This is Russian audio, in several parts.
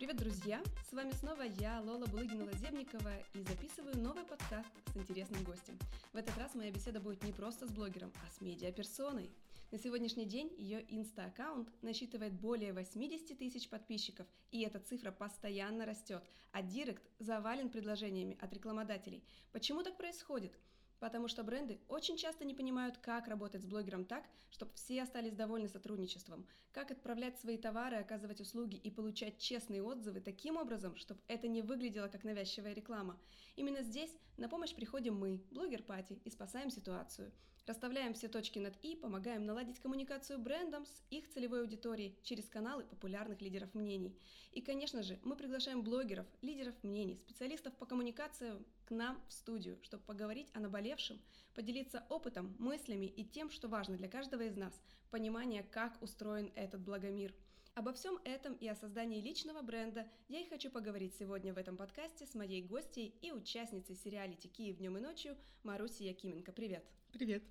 Привет, друзья! С вами снова я, Лола Булыгина-Лазебникова, и записываю новый подкаст с интересным гостем. В этот раз моя беседа будет не просто с блогером, а с медиаперсоной. На сегодняшний день ее инста-аккаунт насчитывает более 80 тысяч подписчиков, и эта цифра постоянно растет, а директ завален предложениями от рекламодателей. Почему так происходит? Потому что бренды очень часто не понимают, как работать с блогером так, чтобы все остались довольны сотрудничеством, как отправлять свои товары, оказывать услуги и получать честные отзывы таким образом, чтобы это не выглядело как навязчивая реклама. Именно здесь на помощь приходим мы, блогер Пати, и спасаем ситуацию. Расставляем все точки над «и», помогаем наладить коммуникацию брендам с их целевой аудиторией через каналы популярных лидеров мнений. И, конечно же, мы приглашаем блогеров, лидеров мнений, специалистов по коммуникации к нам в студию, чтобы поговорить о наболевшем, поделиться опытом, мыслями и тем, что важно для каждого из нас – понимание, как устроен этот благомир. Обо всем этом и о создании личного бренда я и хочу поговорить сегодня в этом подкасте с моей гостьей и участницей сериалити «Киев днем и ночью» Марусей Якименко. Привет! Привет!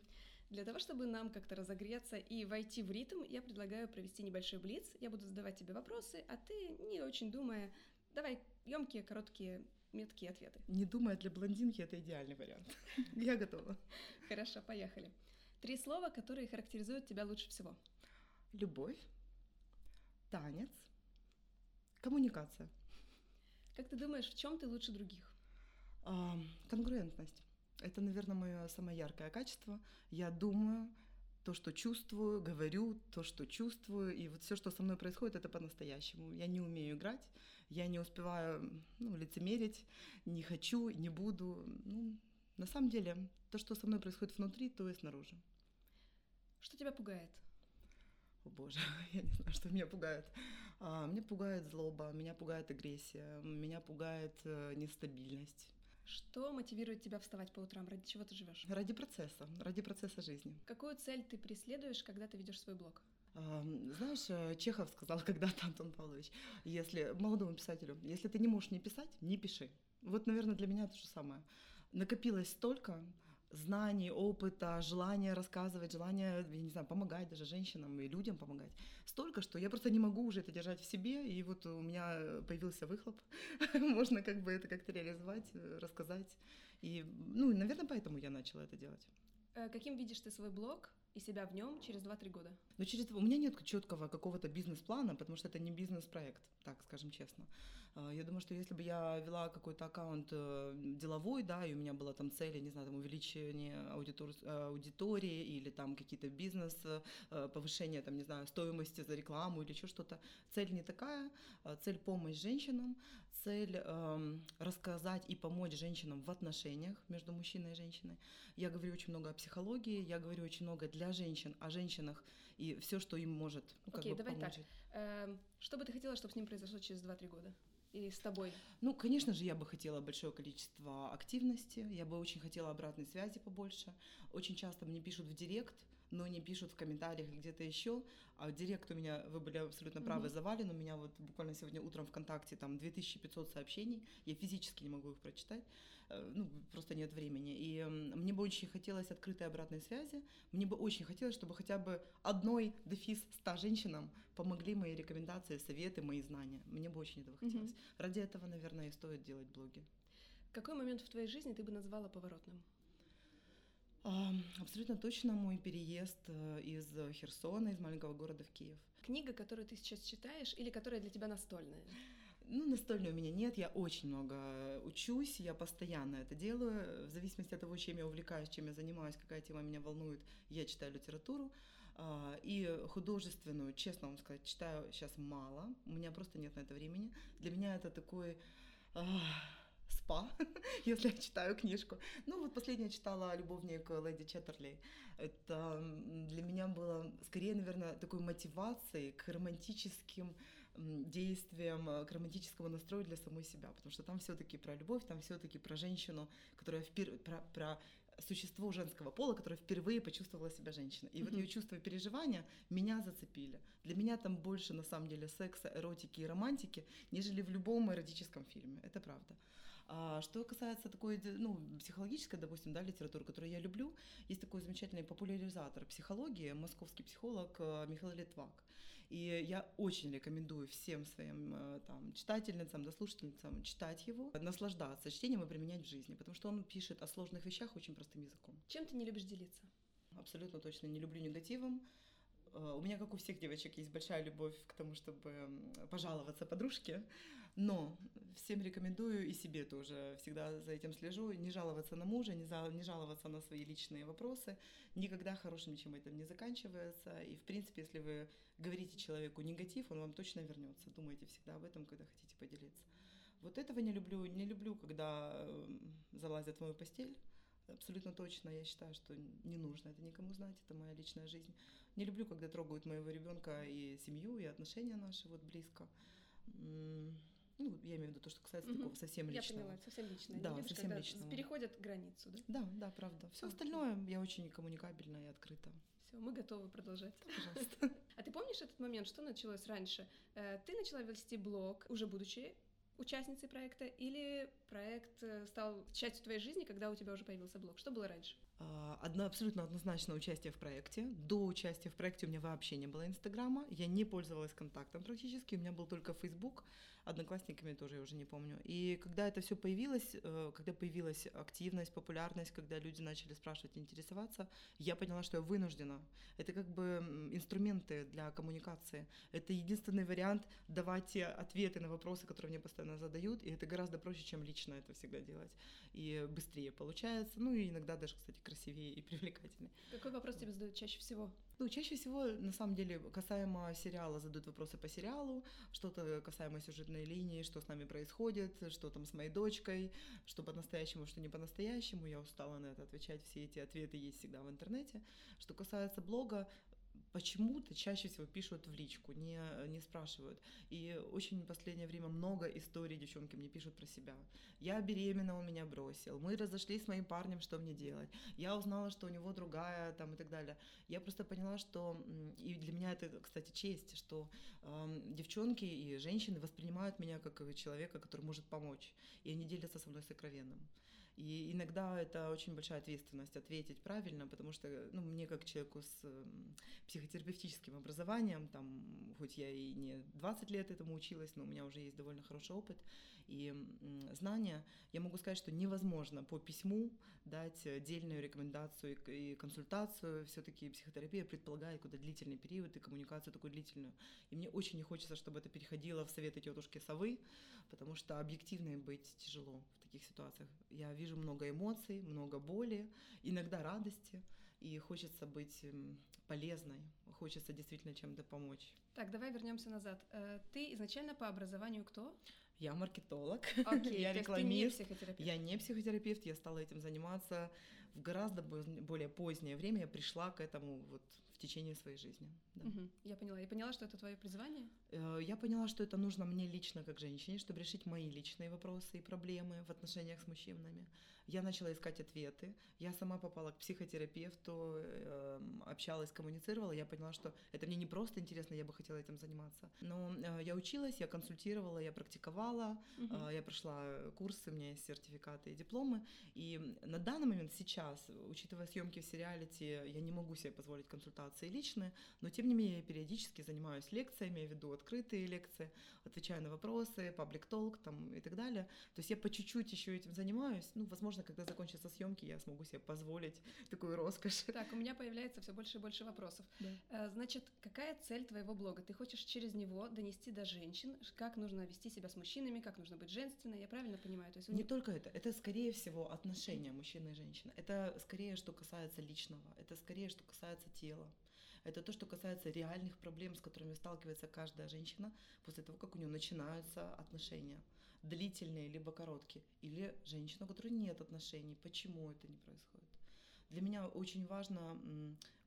Для того, чтобы нам как-то разогреться и войти в ритм, я предлагаю провести небольшой блиц. Я буду задавать тебе вопросы, а ты, не очень думая, давай емкие, короткие меткие ответы. Не думая для блондинки, это идеальный вариант. Я готова. Хорошо, поехали. Три слова, которые характеризуют тебя лучше всего. Любовь, танец, коммуникация. Как ты думаешь, в чем ты лучше других? А, конгруентность. Это, наверное, мое самое яркое качество. Я думаю, то, что чувствую, говорю то, что чувствую, и вот все, что со мной происходит, это по-настоящему. Я не умею играть, я не успеваю ну, лицемерить, не хочу, не буду. Ну, на самом деле, то, что со мной происходит внутри, то и снаружи. Что тебя пугает? О боже, я не знаю, что меня пугает. А, меня пугает злоба, меня пугает агрессия, меня пугает э, нестабильность. Что мотивирует тебя вставать по утрам? Ради чего ты живешь? Ради процесса, ради процесса жизни. Какую цель ты преследуешь, когда ты ведешь свой блог? А, знаешь, э, Чехов сказал когда-то, Антон Павлович, если молодому писателю, если ты не можешь не писать, не пиши. Вот, наверное, для меня то же самое. Накопилось столько, знаний, опыта, желания рассказывать, желания, я не знаю, помогать даже женщинам и людям помогать. Столько, что я просто не могу уже это держать в себе, и вот у меня появился выхлоп. Можно как бы это как-то реализовать, рассказать. И, ну, наверное, поэтому я начала это делать. Э, каким видишь ты свой блог и себя в нем через 2-3 года? Ну, через у меня нет четкого какого-то бизнес-плана, потому что это не бизнес-проект, так скажем честно. А, я думаю, что если бы я вела какой-то аккаунт э, деловой, да, и у меня была там цель, я не знаю, там увеличение аудитор, аудитории или там какие-то бизнес, э, повышение, там, не знаю, стоимости за рекламу или еще что-то, цель не такая. А, цель помощь женщинам, цель э, рассказать и помочь женщинам в отношениях между мужчиной и женщиной. Я говорю очень много о психологии, я говорю очень много для женщин, о женщинах и все, что им может ну, Окей, давай помочь. так. Эм, что бы ты хотела, чтобы с ним произошло через 2-3 года? И с тобой? Ну, конечно же, я бы хотела большое количество активности, я бы очень хотела обратной связи побольше. Очень часто мне пишут в директ, но не пишут в комментариях где-то еще. А директ у меня, вы были абсолютно правы, mm-hmm. завален. У меня вот буквально сегодня утром ВКонтакте там 2500 сообщений. Я физически не могу их прочитать. Э, ну, просто нет времени. И мне бы очень хотелось открытой обратной связи. Мне бы очень хотелось, чтобы хотя бы одной дефис 100 женщинам помогли мои рекомендации, советы, мои знания. Мне бы очень этого хотелось. Mm-hmm. Ради этого, наверное, и стоит делать блоги. Какой момент в твоей жизни ты бы назвала поворотным? Абсолютно точно мой переезд э, из Херсона, из маленького города в Киев. Книга, которую ты сейчас читаешь, или которая для тебя настольная? Ну, настольной у меня нет, я очень много учусь, я постоянно это делаю. В зависимости от того, чем я увлекаюсь, чем я занимаюсь, какая тема меня волнует, я читаю литературу. А, и художественную, честно вам сказать, читаю сейчас мало, у меня просто нет на это времени. Для меня это такой спа, если я читаю книжку. Ну, вот последняя читала «Любовник леди Четтерли». Это для меня было скорее, наверное, такой мотивацией к романтическим действиям, к романтическому настрою для самой себя, потому что там все таки про любовь, там все таки про женщину, которая впер... про, про существо женского пола, которое впервые почувствовала себя женщиной. И mm-hmm. вот ее чувства и переживания меня зацепили. Для меня там больше, на самом деле, секса, эротики и романтики, нежели в любом эротическом фильме. Это правда. А что касается такой, ну, психологической, допустим, да, литературы, которую я люблю, есть такой замечательный популяризатор психологии, московский психолог э, Михаил Литвак. И я очень рекомендую всем своим э, там, читательницам, дослушательницам читать его, наслаждаться чтением и применять в жизни, потому что он пишет о сложных вещах очень простым языком. Чем ты не любишь делиться? Абсолютно точно не люблю негативом. Э, у меня, как у всех девочек, есть большая любовь к тому, чтобы пожаловаться подружке, но всем рекомендую и себе тоже всегда за этим слежу, не жаловаться на мужа, не, за, не жаловаться на свои личные вопросы. Никогда хорошим ничем этим не заканчивается. И, в принципе, если вы говорите человеку негатив, он вам точно вернется. Думайте всегда об этом, когда хотите поделиться. Вот этого не люблю. Не люблю, когда залазят в мою постель. Абсолютно точно я считаю, что не нужно это никому знать, это моя личная жизнь. Не люблю, когда трогают моего ребенка и семью, и отношения наши вот близко. Ну, я имею в виду то, что касается угу. такого совсем личного. Я поняла, совсем личное. Да, любишь, совсем личного. Переходят границу, да? Да, да, правда. Все остальное я очень коммуникабельна и открыта. Все, мы готовы продолжать. Пожалуйста. А ты помнишь этот момент, что началось раньше? Э, ты начала вести блог, уже будучи участницей проекта, или проект э, стал частью твоей жизни, когда у тебя уже появился блог? Что было раньше? А, одно абсолютно однозначно участие в проекте. До участия в проекте у меня вообще не было Инстаграма, я не пользовалась контактом практически, у меня был только Фейсбук, одноклассниками тоже я уже не помню. И когда это все появилось, э, когда появилась активность, популярность, когда люди начали спрашивать, интересоваться, я поняла, что я вынуждена. Это как бы инструменты для коммуникации. Это единственный вариант давать ответы на вопросы, которые мне постоянно задают, и это гораздо проще, чем лично это всегда делать. И быстрее получается, ну и иногда даже, кстати, красивее и привлекательнее. Какой вопрос тебе задают чаще всего? Ну, чаще всего, на самом деле, касаемо сериала, задают вопросы по сериалу, что-то касаемо сюжетной линии, что с нами происходит, что там с моей дочкой, что по-настоящему, что не по-настоящему. Я устала на это отвечать, все эти ответы есть всегда в интернете. Что касается блога, почему-то чаще всего пишут в личку, не, не спрашивают. И очень в последнее время много историй девчонки мне пишут про себя. Я беременна, он меня бросил. Мы разошлись с моим парнем, что мне делать? Я узнала, что у него другая, там и так далее. Я просто поняла, что, и для меня это, кстати, честь, что э, девчонки и женщины воспринимают меня как человека, который может помочь. И они делятся со мной сокровенным. И иногда это очень большая ответственность ответить правильно, потому что ну, мне как человеку с психотерапевтическим образованием, там, хоть я и не 20 лет этому училась, но у меня уже есть довольно хороший опыт и знания, я могу сказать, что невозможно по письму дать отдельную рекомендацию и консультацию. Все-таки психотерапия предполагает куда длительный период и коммуникацию такую длительную. И мне очень не хочется, чтобы это переходило в советы тетушки совы, потому что объективной быть тяжело таких ситуациях. Я вижу много эмоций, много боли, иногда радости, и хочется быть полезной, хочется действительно чем-то помочь. Так, давай вернемся назад. Э, ты изначально по образованию кто? Я маркетолог, okay, я рекламист. Не. Я не психотерапевт, я стала этим заниматься в гораздо более позднее время. Я пришла к этому вот течение своей жизни. Да. Угу, я поняла. Я поняла, что это твое призвание? Э, я поняла, что это нужно мне лично как женщине, чтобы решить мои личные вопросы и проблемы в отношениях с мужчинами. Я начала искать ответы. Я сама попала к психотерапевту, эм, общалась, коммуницировала. Я поняла, что это мне не просто интересно, я бы хотела этим заниматься. Но э, я училась, я консультировала, я практиковала, угу. я прошла курсы, у меня есть сертификаты и дипломы. И на данный момент сейчас, учитывая съемки в сериалити, я не могу себе позволить консультации личные, но тем не менее я периодически занимаюсь лекциями, веду открытые лекции, отвечаю на вопросы, паблик толк там и так далее. То есть я по чуть-чуть еще этим занимаюсь. Ну, возможно, когда закончатся съемки, я смогу себе позволить такую роскошь. Так, у меня появляется все больше и больше вопросов. Да. Э, значит, какая цель твоего блога? Ты хочешь через него донести до женщин, как нужно вести себя с мужчинами, как нужно быть женственной, я правильно понимаю? То есть Не только это, это скорее всего отношения мужчины и женщины. Это скорее, что касается личного, это скорее, что касается тела. Это то, что касается реальных проблем, с которыми сталкивается каждая женщина после того, как у нее начинаются отношения длительные либо короткие, или женщина, у которой нет отношений, почему это не происходит. Для меня очень важно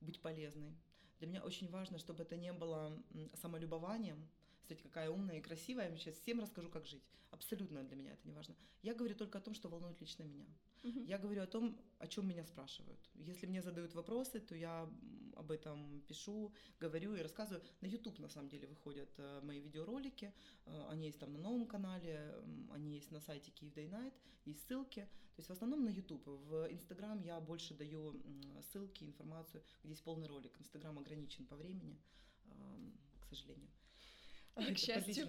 быть полезной. Для меня очень важно, чтобы это не было самолюбованием, кстати, какая умная и красивая, я сейчас всем расскажу, как жить. Абсолютно для меня это не важно. Я говорю только о том, что волнует лично меня. Uh-huh. Я говорю о том, о чем меня спрашивают. Если мне задают вопросы, то я об этом пишу, говорю и рассказываю. На YouTube, на самом деле, выходят э, мои видеоролики. Э, они есть там на новом канале, они есть на сайте Kyiv Day Night, есть ссылки. То есть в основном на YouTube. В Instagram я больше даю ссылки, информацию, где есть полный ролик. Инстаграм ограничен по времени сожалению. Или к счастью.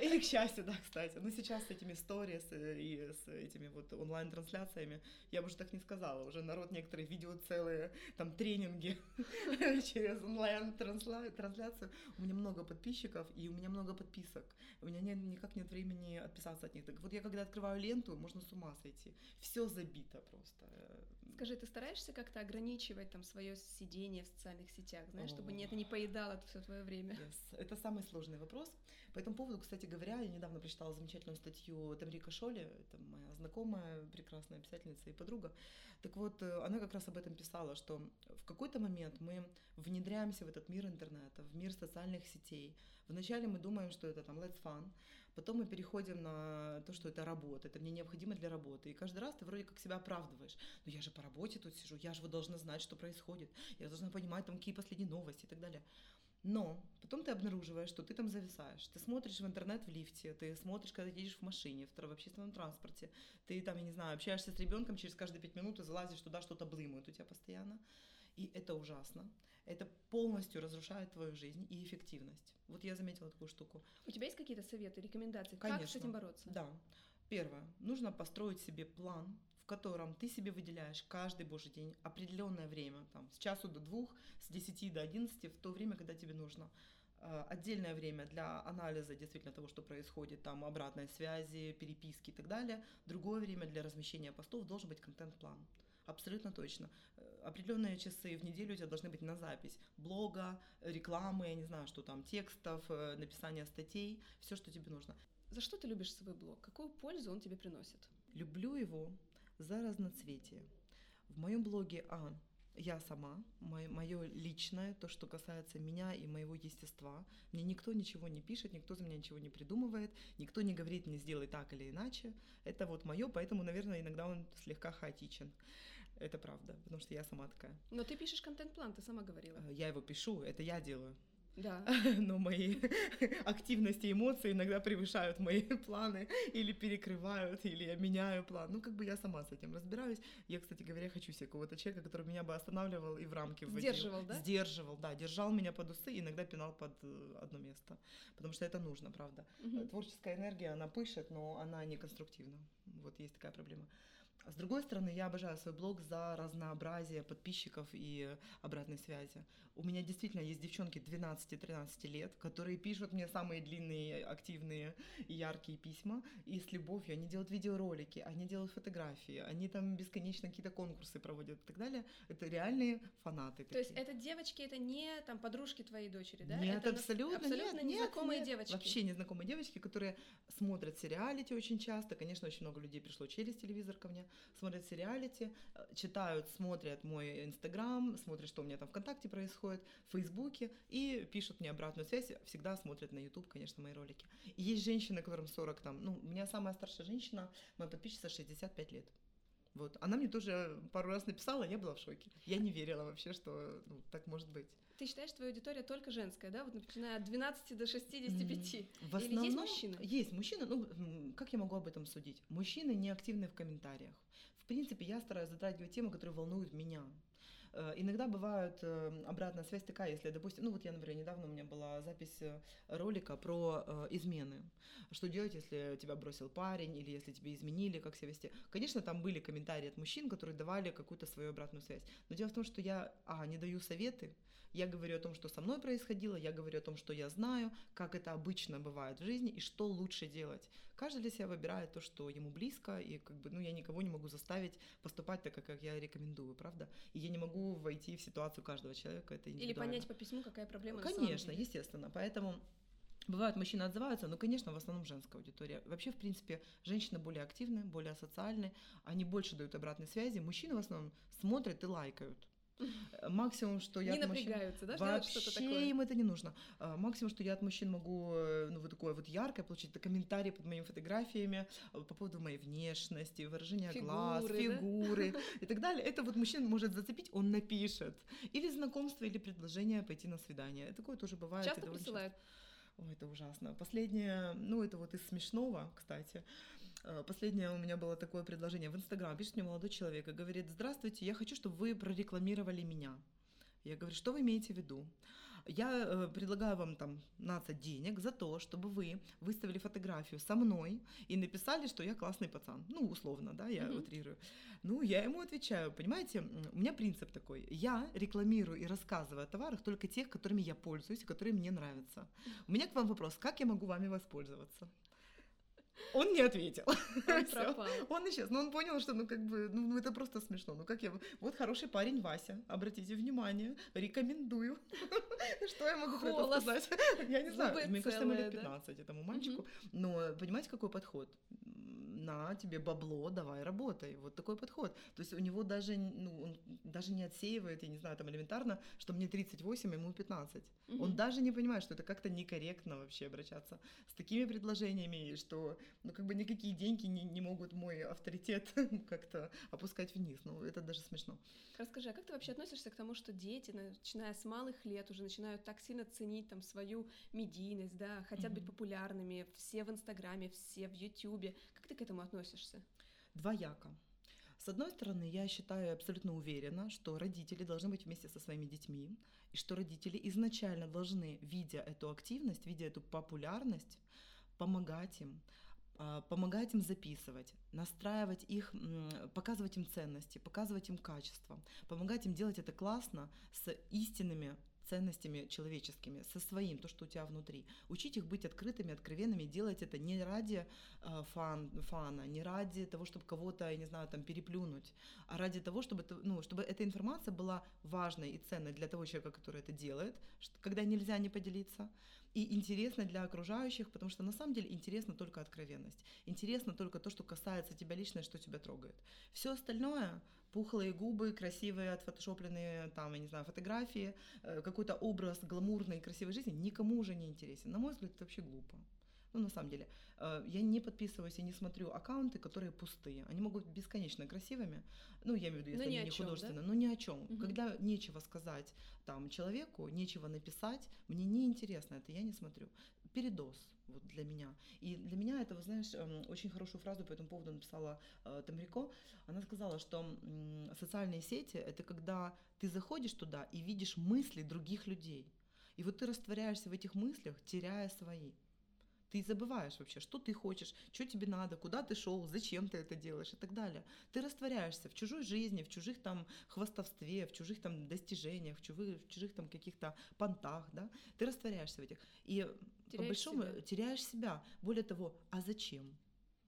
Или к счастью, да, кстати. Но сейчас с этими сторис э, и с этими вот онлайн-трансляциями я бы уже так не сказала. Уже народ некоторые видео целые, там тренинги через онлайн-трансляцию. У меня много подписчиков и у меня много подписок. У меня нет, никак нет времени отписаться от них. Так вот я когда открываю ленту, можно с ума сойти. Все забито просто. Скажи, ты стараешься как-то ограничивать там свое сидение в социальных сетях, знаешь, чтобы это не поедало все твое время? Yes. Это самый сложный вопрос. По этому поводу, кстати говоря, я недавно прочитала замечательную статью Тамрика Шоли, это моя знакомая, прекрасная писательница и подруга. Так вот, э, она как раз об этом писала, что в какой-то момент мы внедряемся в этот мир интернета, в мир социальных сетей. Вначале мы думаем, что это там let's fun, Потом мы переходим на то, что это работа, это мне необходимо для работы. И каждый раз ты вроде как себя оправдываешь. Ну я же по работе тут сижу, я же вот должна знать, что происходит, я должна понимать там какие последние новости и так далее. Но потом ты обнаруживаешь, что ты там зависаешь. Ты смотришь в интернет в лифте, ты смотришь, когда едешь в машине, в, в общественном транспорте. Ты там, я не знаю, общаешься с ребенком, через каждые пять минут ты залазишь туда, что-то блымают у тебя постоянно. И это ужасно. Это полностью разрушает твою жизнь и эффективность. Вот я заметила такую штуку. У тебя есть какие-то советы, рекомендации? Конечно. Как с этим бороться? Да. Первое. Нужно построить себе план, в котором ты себе выделяешь каждый божий день определенное время, там, с часу до двух, с 10 до 11, в то время, когда тебе нужно а, отдельное время для анализа действительно того, что происходит, там обратной связи, переписки и так далее. Другое время для размещения постов должен быть контент-план. Абсолютно точно. Э, определенные часы в неделю у тебя должны быть на запись блога, рекламы, я не знаю, что там, текстов, э, написания статей, все, что тебе нужно. За что ты любишь свой блог? Какую пользу он тебе приносит? Люблю его за разноцветие. В моем блоге А я сама, мое личное, то, что касается меня и моего естества. Мне никто ничего не пишет, никто за меня ничего не придумывает, никто не говорит мне сделай так или иначе. Это вот мое, поэтому, наверное, иногда он слегка хаотичен. Это правда, потому что я сама такая. Но ты пишешь контент-план, ты сама говорила. Э, я его пишу, это я делаю. Да. Но мои активности и эмоции иногда превышают мои планы или перекрывают, или я меняю план. Ну, как бы я сама с этим разбираюсь. Я, кстати говоря, хочу себе какого-то человека, который меня бы останавливал и в рамки вводил. Сдерживал, да? Сдерживал, да. Держал меня под усы, иногда пинал под э, одно место. Потому что это нужно, правда. Угу. Творческая энергия, она пышет, но она не конструктивна. Вот есть такая проблема. С другой стороны, я обожаю свой блог за разнообразие подписчиков и обратной связи. У меня действительно есть девчонки 12-13 лет, которые пишут мне самые длинные, активные и яркие письма, и с любовью. Они делают видеоролики, они делают фотографии, они там бесконечно какие-то конкурсы проводят и так далее. Это реальные фанаты. То есть это девочки, это не там подружки твоей дочери, да? Нет, это абсолютно, абсолютно нет, незнакомые нет, девочки. Вообще незнакомые девочки, которые смотрят сериалити очень часто. Конечно, очень много людей пришло через телевизор ко мне смотрят сериалити, э, читают, смотрят мой Инстаграм, смотрят, что у меня там ВКонтакте происходит, в Фейсбуке, и пишут мне обратную связь, всегда смотрят на YouTube, конечно, мои ролики. И есть женщины, которым 40 там, ну, у меня самая старшая женщина, моя подписчица 65 лет. Вот. Она мне тоже пару раз написала, я была в шоке. Я не верила вообще, что ну, так может быть. Ты считаешь, твоя аудитория только женская, да? Вот начиная от 12 до 65. В основном, Или есть мужчины? Есть мужчины. Ну, как я могу об этом судить? Мужчины не активны в комментариях. В принципе, я стараюсь затрагивать темы, которые волнуют меня. Э, иногда бывает э, обратная связь такая, если, допустим, ну вот я, например, недавно у меня была запись э, ролика про измены. Что делать, если тебя бросил парень или если тебе изменили, как себя вести. Конечно, там были комментарии от мужчин, которые давали какую-то свою обратную связь. Но дело в том, что я, а, не даю советы, я говорю о том, что со мной происходило, я говорю о том, что я знаю, как это обычно бывает в жизни и что лучше делать. Каждый для себя выбирает то, что ему близко, и как бы, ну, я никого не могу заставить поступать так, как я рекомендую, правда? И я не могу войти в ситуацию каждого человека, это Или понять по письму, какая проблема Конечно, естественно. Поэтому Бывают, мужчины отзываются, но, конечно, в основном женская аудитория. Вообще, в принципе, женщины более активны, более социальны, они больше дают обратной связи. Мужчины в основном смотрят и лайкают. Максимум, что я не от напрягаются, мужчин... да, вообще такое. им это не нужно. А, максимум, что я от мужчин могу, э, ну вот такое вот яркое получить, это комментарии под моими фотографиями э, по поводу моей внешности, выражения фигуры, глаз, фигуры да? и так далее. Это вот мужчина может зацепить, он напишет. Или знакомство, или предложение пойти на свидание. Такое тоже бывает. Часто присылают? Ой, это ужасно. Последнее, ну это вот из смешного, кстати. Э, последнее у меня было такое предложение в Инстаграм. Пишет мне молодой человек и говорит, здравствуйте, я хочу, чтобы вы прорекламировали меня. Я говорю, что вы имеете в виду? Я э, предлагаю вам там 15 денег за то, чтобы вы выставили фотографию со мной и написали, что я классный пацан. Ну, условно, да, я mm-hmm. утрирую. Ну, я ему отвечаю, понимаете, у меня принцип такой. Я рекламирую и рассказываю о товарах только тех, которыми я пользуюсь и которые мне нравятся. У меня к вам вопрос, как я могу вами воспользоваться? Он не ответил. Он пропал. Он исчез. Но он понял, что ну как бы, ну, ну это просто смешно. Ну как я... Вот хороший парень Вася, обратите внимание, рекомендую. Что я могу про это сказать? Я не знаю, мне кажется, ему лет 15 этому мальчику. Но понимаете, какой подход? На тебе бабло, давай работай. Вот такой подход. То есть у него даже, ну, он даже не отсеивает, я не знаю, там элементарно, что мне 38, ему 15. Угу. Он даже не понимает, что это как-то некорректно вообще обращаться с такими предложениями, что, ну, как бы никакие деньги не, не могут мой авторитет как-то опускать вниз. Ну, это даже смешно. Расскажи, а как ты вообще относишься к тому, что дети, начиная с малых лет, уже начинают так сильно ценить там свою медийность, да, хотят угу. быть популярными, все в Инстаграме, все в Ютубе. Как ты к этому относишься? Двояко. С одной стороны, я считаю абсолютно уверена, что родители должны быть вместе со своими детьми, и что родители изначально должны, видя эту активность, видя эту популярность, помогать им, а, помогать им записывать, настраивать их, показывать им ценности, показывать им качество, помогать им делать это классно с истинными ценностями человеческими, со своим, то, что у тебя внутри. Учить их быть открытыми, откровенными, делать это не ради э, фан, фана, не ради того, чтобы кого-то, я не знаю, там переплюнуть, а ради того, чтобы, ну, чтобы эта информация была важной и ценной для того человека, который это делает, что, когда нельзя не поделиться, и интересно для окружающих, потому что на самом деле интересно только откровенность. Интересно только то, что касается тебя лично, что тебя трогает. Все остальное пухлые губы, красивые отфотошопленные, там, я не знаю, фотографии, э, какой-то образ гламурной красивой жизни никому уже не интересен. На мой взгляд, это вообще глупо. Ну, на самом деле, э, я не подписываюсь и не смотрю аккаунты, которые пустые. Они могут быть бесконечно красивыми, ну, я имею в виду, если но они не художественные, да? но ни о чем. Угу. Когда нечего сказать там человеку, нечего написать, мне не интересно это, я не смотрю. Передоз вот для меня. И для меня это, вы знаешь, эм, очень хорошую фразу по этому поводу написала э, Тамрико. Она сказала, что социальные сети — это когда ты заходишь туда и видишь мысли других людей. И вот ты растворяешься в этих мыслях, теряя свои ты забываешь вообще, что ты хочешь, что тебе надо, куда ты шел, зачем ты это делаешь и так далее. Ты растворяешься в чужой жизни, в чужих там хвастовстве, в чужих там достижениях, в чужих, в чужих там каких-то понтах, да, ты растворяешься в этих. И теряешь по большому себя. теряешь себя. Более того, а зачем?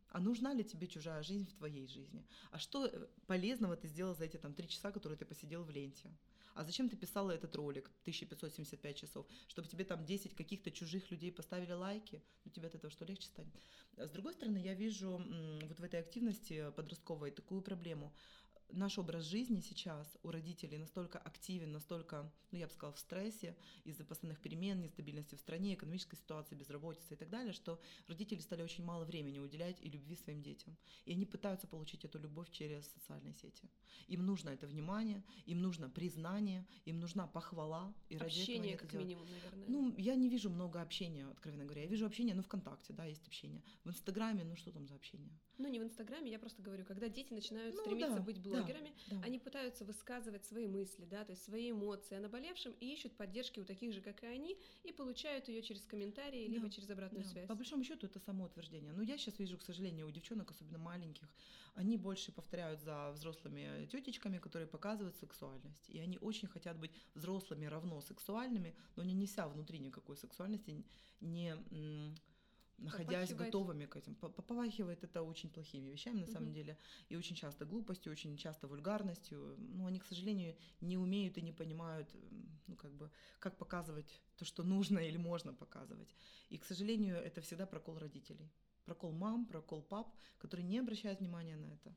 А нужна ли тебе чужая жизнь в твоей жизни? А что э, полезного ты сделал за эти там три часа, которые ты посидел в ленте? А зачем ты писала этот ролик? 1575 часов, чтобы тебе там 10 каких-то чужих людей поставили лайки, ну тебе от этого что легче станет. С другой стороны, я вижу вот в этой активности подростковой такую проблему наш образ жизни сейчас у родителей настолько активен, настолько, ну я бы сказала, в стрессе из-за постоянных перемен, нестабильности в стране, экономической ситуации, безработицы и так далее, что родители стали очень мало времени уделять и любви своим детям. И они пытаются получить эту любовь через социальные сети. Им нужно это внимание, им нужно признание, им нужна похвала. И общение, как минимум, наверное. Ну, я не вижу много общения, откровенно говоря. Я вижу общение, ну, ВКонтакте, да, есть общение. В Инстаграме, ну, что там за общение? Ну, не в Инстаграме, я просто говорю, когда дети начинают ну, стремиться да, быть блогерами, да, да. они пытаются высказывать свои мысли, да, то есть свои эмоции о наболевшем и ищут поддержки у таких же, как и они, и получают ее через комментарии, да, либо через обратную да. связь. По большому счету это самоутверждение. Но я сейчас вижу, к сожалению, у девчонок, особенно маленьких, они больше повторяют за взрослыми тетечками, которые показывают сексуальность. И они очень хотят быть взрослыми равно сексуальными, но не неся внутри никакой сексуальности, не находясь готовыми к этим. Попахивает это очень плохими вещами на самом деле, и очень часто глупостью, очень часто вульгарностью. Ну, они, к сожалению, не умеют и не понимают, ну, как бы, как показывать то, что нужно или можно показывать. И, к сожалению, это всегда прокол родителей. Прокол мам, прокол пап, которые не обращают внимания на это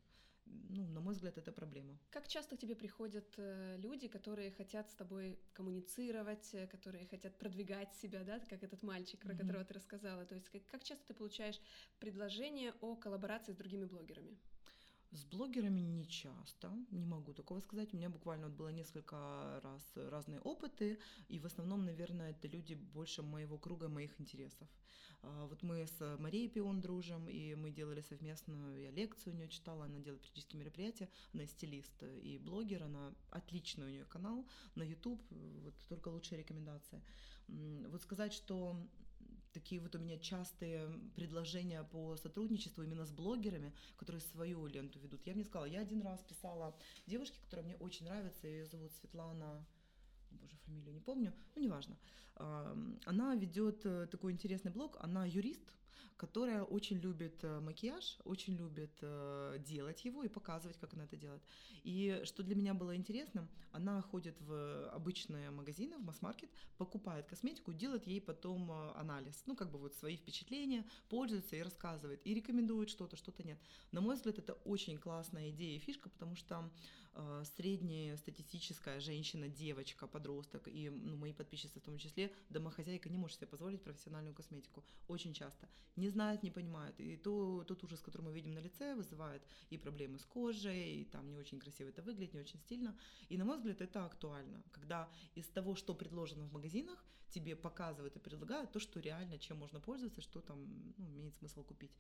ну, на мой взгляд, это проблема. Как часто к тебе приходят э, люди, которые хотят с тобой коммуницировать, э, которые хотят продвигать себя, да, как этот мальчик, про mm-hmm. которого ты рассказала? То есть как, как часто ты получаешь предложение о коллаборации с другими блогерами? С блогерами не часто, не могу такого сказать. У меня буквально вот было несколько раз разные опыты, и в основном, наверное, это люди больше моего круга, моих интересов. А, вот мы с Марией Пион дружим, и мы делали совместную, я лекцию у нее читала, она делает практические мероприятия, она стилист и блогер, она отличный у нее канал на YouTube, вот только лучшие рекомендации. Вот сказать, что такие вот у меня частые предложения по сотрудничеству именно с блогерами, которые свою ленту ведут. Я мне сказала, я один раз писала девушке, которая мне очень нравится, ее зовут Светлана, боже, фамилию не помню, ну неважно. Она ведет э, такой интересный блог, она юрист, которая очень любит э, макияж, очень любит э, делать его и показывать, как она это делает. И что для меня было интересно, она ходит в обычные магазины, в масс-маркет, покупает косметику, делает ей потом анализ, ну, как бы вот свои впечатления, пользуется и рассказывает, и рекомендует что-то, что-то нет. На мой взгляд, это очень классная идея и фишка, потому что средняя статистическая женщина, девочка, подросток и ну, мои подписчицы в том числе, домохозяйка не может себе позволить профессиональную косметику. Очень часто. Не знает, не понимает. И то, тот ужас, который мы видим на лице, вызывает и проблемы с кожей, и там не очень красиво это выглядит, не очень стильно. И на мой взгляд, это актуально, когда из того, что предложено в магазинах, тебе показывают и предлагают то, что реально, чем можно пользоваться, что там ну, имеет смысл купить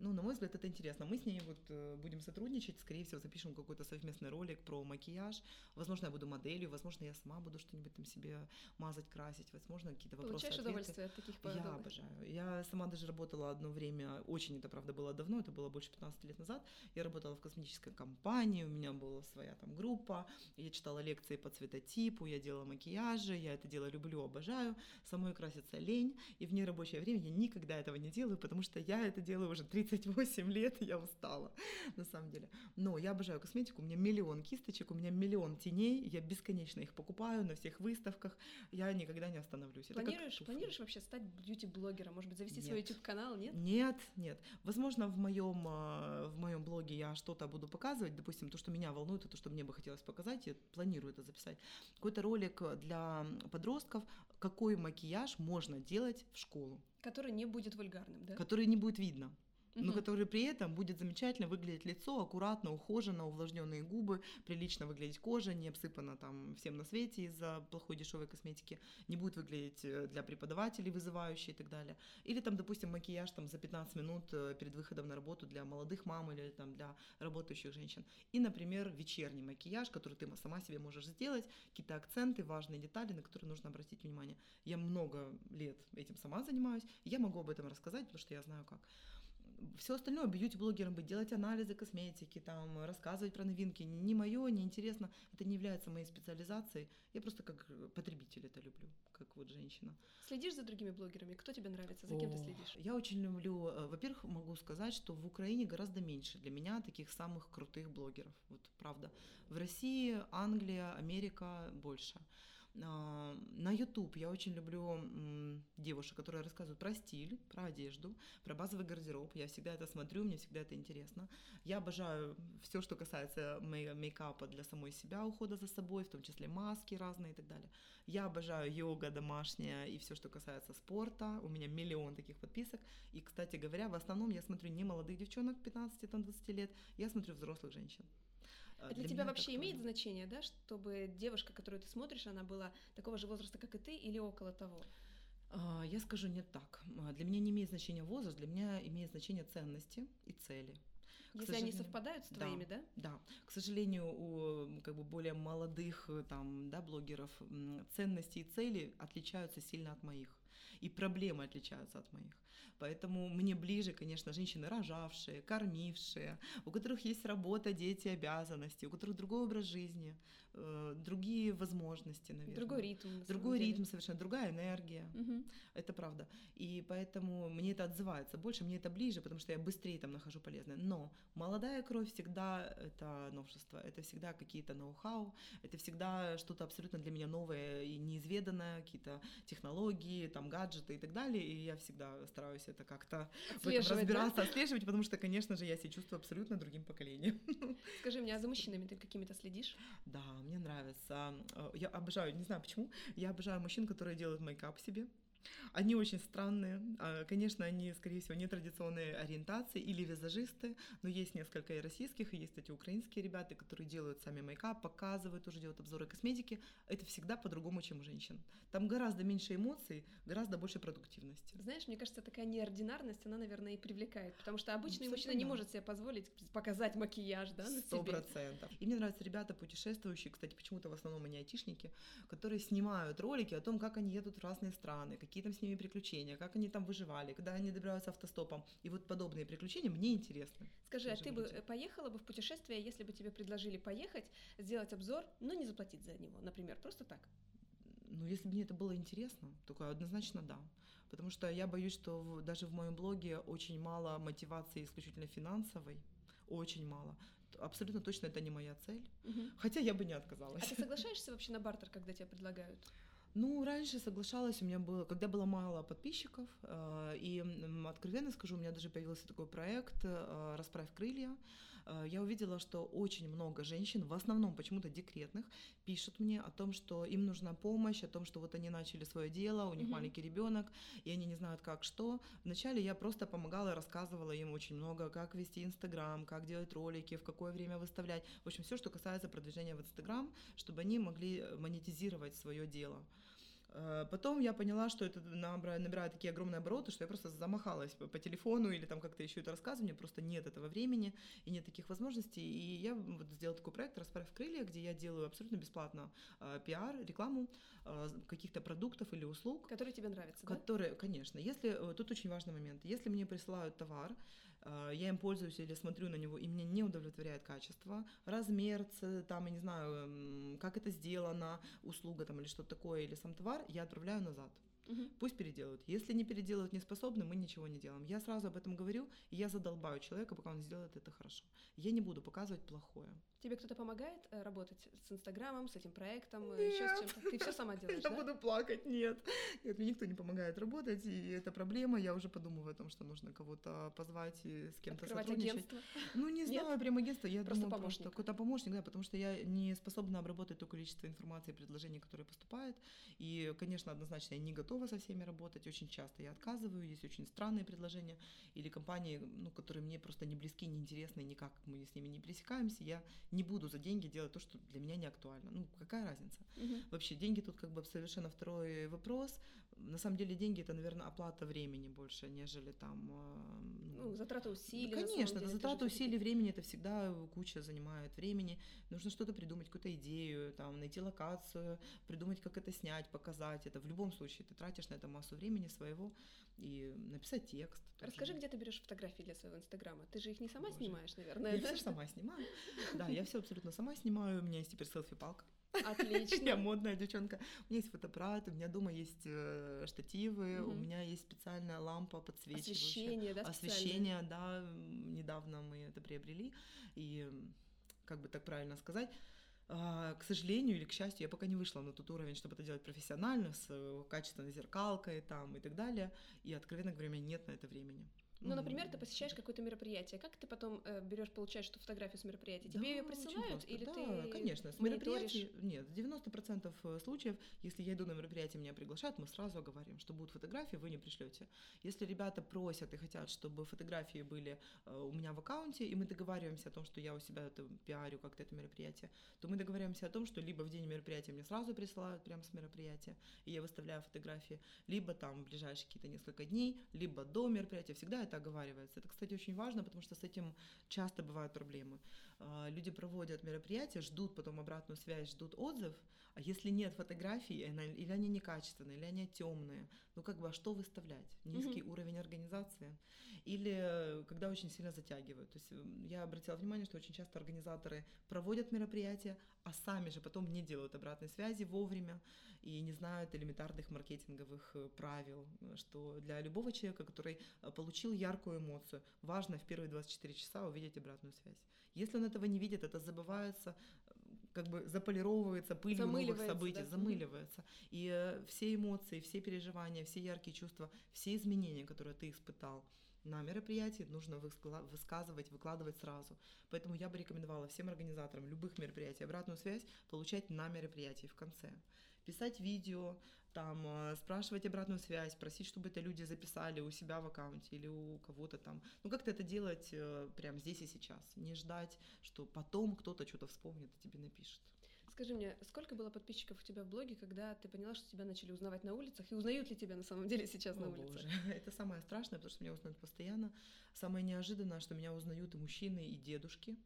ну, на мой взгляд, это интересно. Мы с ней вот э, будем сотрудничать, скорее всего, запишем какой-то совместный ролик про макияж. Возможно, я буду моделью, возможно, я сама буду что-нибудь там себе мазать, красить, возможно, какие-то вопросы. Получаешь ответы. удовольствие от таких? Я обожаю. Я сама даже работала одно время, очень это, правда, было давно, это было больше 15 лет назад. Я работала в косметической компании, у меня была своя там группа, я читала лекции по цветотипу, я делала макияжи, я это дело люблю, обожаю. Самой краситься лень, и в нерабочее время я никогда этого не делаю, потому что я это делаю уже 30 38 лет, я устала, на самом деле. Но я обожаю косметику, у меня миллион кисточек, у меня миллион теней, я бесконечно их покупаю на всех выставках, я никогда не остановлюсь. Планируешь, планируешь вообще стать бьюти-блогером, может быть, завести нет. свой YouTube-канал, нет? Нет, нет. Возможно, в моем, а, в моем блоге я что-то буду показывать, допустим, то, что меня волнует, то, что мне бы хотелось показать, я планирую это записать. Какой-то ролик для подростков, какой макияж можно делать в школу. Который не будет вульгарным, да? Который не будет видно но который при этом будет замечательно выглядеть лицо, аккуратно, ухоженно, увлажненные губы, прилично выглядеть кожа, не обсыпана там всем на свете из-за плохой дешевой косметики, не будет выглядеть э, для преподавателей вызывающей и так далее. Или там, допустим, макияж там за 15 минут э, перед выходом на работу для молодых мам или там для работающих женщин. И, например, вечерний макияж, который ты сама себе можешь сделать, какие-то акценты, важные детали, на которые нужно обратить внимание. Я много лет этим сама занимаюсь, я могу об этом рассказать, потому что я знаю как все остальное бьюти-блогером быть, делать анализы косметики, там, рассказывать про новинки, не мое, не интересно, это не является моей специализацией. Я просто как потребитель это люблю, как вот женщина. Следишь за другими блогерами? Кто тебе нравится? За кем О, ты следишь? Я очень люблю, э, во-первых, могу сказать, что в Украине гораздо меньше для меня таких самых крутых блогеров. Вот правда. В России, Англия, Америка больше. А, на YouTube я очень люблю девушек, которые рассказывают про стиль, про одежду, про базовый гардероб. Я всегда это смотрю, мне всегда это интересно. Я обожаю все, что касается мейкапа для самой себя, ухода за собой, в том числе маски разные и так далее. Я обожаю йога домашняя и все, что касается спорта. У меня миллион таких подписок. И, кстати говоря, в основном я смотрю не молодых девчонок 15-20 лет, я смотрю взрослых женщин. А для, для тебя вообще имеет значение, да, чтобы девушка, которую ты смотришь, она была такого же возраста, как и ты, или около того? А, я скажу не так. А, для меня не имеет значения возраст, для меня имеет значение ценности и цели. Если они совпадают с твоими, да? Да. да. К сожалению, у как бы более молодых там, да, блогеров ценности и цели отличаются сильно от моих. И проблемы отличаются от моих. Поэтому мне ближе, конечно, женщины рожавшие, кормившие, у которых есть работа, дети, обязанности, у которых другой образ жизни, э, другие возможности, наверное. Другой ритм. Другой ритм совершенно, другая энергия. Угу. Это правда. И поэтому мне это отзывается больше, мне это ближе, потому что я быстрее там нахожу полезное. Но молодая кровь всегда это новшество, это всегда какие-то ноу-хау, это всегда что-то абсолютно для меня новое и неизведанное, какие-то технологии, там гаджеты и так далее. И я всегда стараюсь это как-то разбираться, да? отслеживать, потому что, конечно же, я себя чувствую абсолютно другим поколением. Скажи мне, а за мужчинами ты какими-то следишь? Да, мне нравится. Э, я обожаю, не знаю почему, я обожаю мужчин, которые делают мейкап себе Они очень странные. А, конечно, они, скорее всего, нетрадиционные ориентации или визажисты, но есть несколько и российских, и есть, кстати, украинские ребята, которые делают сами мейкап, показывают, уже делают обзоры косметики. Это всегда по-другому, чем у женщин. Там гораздо меньше эмоций, гораздо больше продуктивности. Знаешь, мне кажется, такая неординарность, она, наверное, и привлекает, потому что обычный Абсолютно мужчина не может себе позволить показать макияж, да, на Сто процентов. И мне нравятся ребята путешествующие, кстати, почему-то в основном они айтишники, которые снимают ролики о том, как они едут в разные страны, какие там с ними приключения, как они там выживали, когда они добираются автостопом. И вот подобные приключения мне интересны. Скажи, а ты бы поехала бы в путешествие, если бы тебе предложили поехать, сделать обзор, но не заплатить за него, например, просто так? Ну, если бы мне это было интересно, только однозначно да. Потому что я боюсь, что в, даже в моем блоге очень мало мотивации исключительно финансовой, очень мало. Абсолютно точно это не моя цель. Угу. Хотя я бы не отказалась. А ты соглашаешься вообще на бартер, когда тебе предлагают? Ну, раньше соглашалась, у меня было, когда было мало подписчиков, э, и откровенно скажу, у меня даже появился такой проект э, «Расправь крылья», я увидела, что очень много женщин, в основном почему-то декретных, пишут мне о том, что им нужна помощь, о том, что вот они начали свое дело, у них mm-hmm. маленький ребенок, и они не знают, как что. Вначале я просто помогала рассказывала им очень много, как вести Инстаграм, как делать ролики, в какое время выставлять. В общем, все, что касается продвижения в Инстаграм, чтобы они могли монетизировать свое дело. Э, потом я поняла, что это набирает такие огромные обороты, что я просто замахалась по, телефону или там как-то еще это рассказываю, у меня просто нет этого времени и нет таких возможностей. И я вот сделала такой проект «Расправь крылья», где я делаю абсолютно бесплатно э, пиар, рекламу э, каких-то продуктов или услуг. Которые тебе нравятся, Которые, да? конечно. Если, тут очень важный момент. Если мне присылают товар, Э, я им пользуюсь или смотрю на него, и меня не удовлетворяет качество, размер, там, я не знаю, как это сделано, услуга там или что-то такое, или сам товар, я отправляю назад. Угу. Пусть переделают. Если не переделают, не способны, мы ничего не делаем. Я сразу об этом говорю, и я задолбаю человека, пока он сделает это хорошо. Я не буду показывать плохое. Тебе кто-то помогает э, работать с Инстаграмом, с этим проектом, нет. еще с чем-то? Ты все сама делаешь, Я да? буду плакать, нет. Нет, мне никто не помогает работать, и это проблема. Я уже подумываю о том, что нужно кого-то позвать и с кем-то Открывать сотрудничать. агентство? Ну, не знаю, нет? прям агентство. Я просто думаю, помощник. просто какой-то помощник, да, потому что я не способна обработать то количество информации и предложений, которые поступают. И, конечно, однозначно я не готова со всеми работать. Очень часто я отказываю, есть очень странные предложения или компании, ну, которые мне просто не близки, не интересны, никак мы с ними не пересекаемся. Я не буду за деньги делать то, что для меня не актуально. Ну, какая разница? Угу. Вообще, деньги тут как бы совершенно второй вопрос. На самом деле, деньги это, наверное, оплата времени больше, нежели там... А, ну, ну затраты усилий. Ну, конечно, это затраты усилий, времени, это всегда куча занимает времени. Нужно что-то придумать, какую-то идею, там, найти локацию, придумать, как это снять, показать. Это в любом случае ты тратишь на это массу времени своего и написать текст. Расскажи, где ты берешь фотографии для своего инстаграма? Ты же их не сама Боже. снимаешь, наверное, я да? все сама снимаю. Да, я все абсолютно сама снимаю. У меня есть теперь селфи-палка. Отлично. Я модная девчонка. У меня есть фотоаппарат, у меня дома есть э, штативы, угу. у меня есть специальная лампа подсвечивающая. Освещение, да? Освещение, да. Недавно мы это приобрели. И, как бы так правильно сказать, а, к сожалению или к счастью, я пока не вышла на тот уровень, чтобы это делать профессионально, с э, качественной зеркалкой там и так далее. И, откровенно говоря, у меня нет на это времени. Ну, например, ты посещаешь какое-то мероприятие. Как ты потом э, берешь, получаешь эту фотографию с мероприятия? Тебе да, ее присылают или да, ты конечно. С мероприятий нет. 90% э, случаев, если я иду на мероприятие, меня приглашают, мы сразу оговорим, что будут фотографии, вы не пришлете. Если ребята просят и хотят, чтобы фотографии были э, у меня в аккаунте, и мы договариваемся о том, что я у себя это пиарю как-то это мероприятие, то мы договариваемся о том, что либо в день мероприятия мне сразу присылают прямо с мероприятия, и я выставляю фотографии, либо там в ближайшие какие-то несколько дней, либо до мероприятия. Всегда это оговаривается. Это, кстати, очень важно, потому что с этим часто бывают проблемы. А, люди проводят мероприятия, ждут потом обратную связь, ждут отзыв, а если нет фотографий, или они некачественные, или они темные, ну как бы, а что выставлять? Низкий mm-hmm. уровень организации? Или э, когда очень сильно затягивают. То есть я обратила внимание, что очень часто организаторы проводят мероприятия, а сами же потом не делают обратной связи вовремя и не знают элементарных маркетинговых э, правил, что для любого человека, который э, получил яркую эмоцию, важно в первые 24 часа увидеть обратную связь. Если он этого не видит, это забывается, как бы заполировывается пылью новых событий, да? замыливается. И э, все эмоции, все переживания, все яркие чувства, все изменения, которые ты испытал, на мероприятии нужно высказывать, выкладывать сразу. Поэтому я бы рекомендовала всем организаторам любых мероприятий обратную связь получать на мероприятии в конце. Писать видео, там э, спрашивать обратную связь, просить, чтобы это люди записали у себя в аккаунте или у кого-то там. Ну, как-то это делать э, прямо здесь и сейчас. Не ждать, что потом кто-то что-то вспомнит и тебе напишет. Скажи мне, сколько было подписчиков у тебя в блоге, когда ты поняла, что тебя начали узнавать на улицах? И узнают ли тебя на самом деле сейчас О, на улицах? Боже. Это самое страшное, потому что меня узнают постоянно. Самое неожиданное, что меня узнают и мужчины, и дедушки.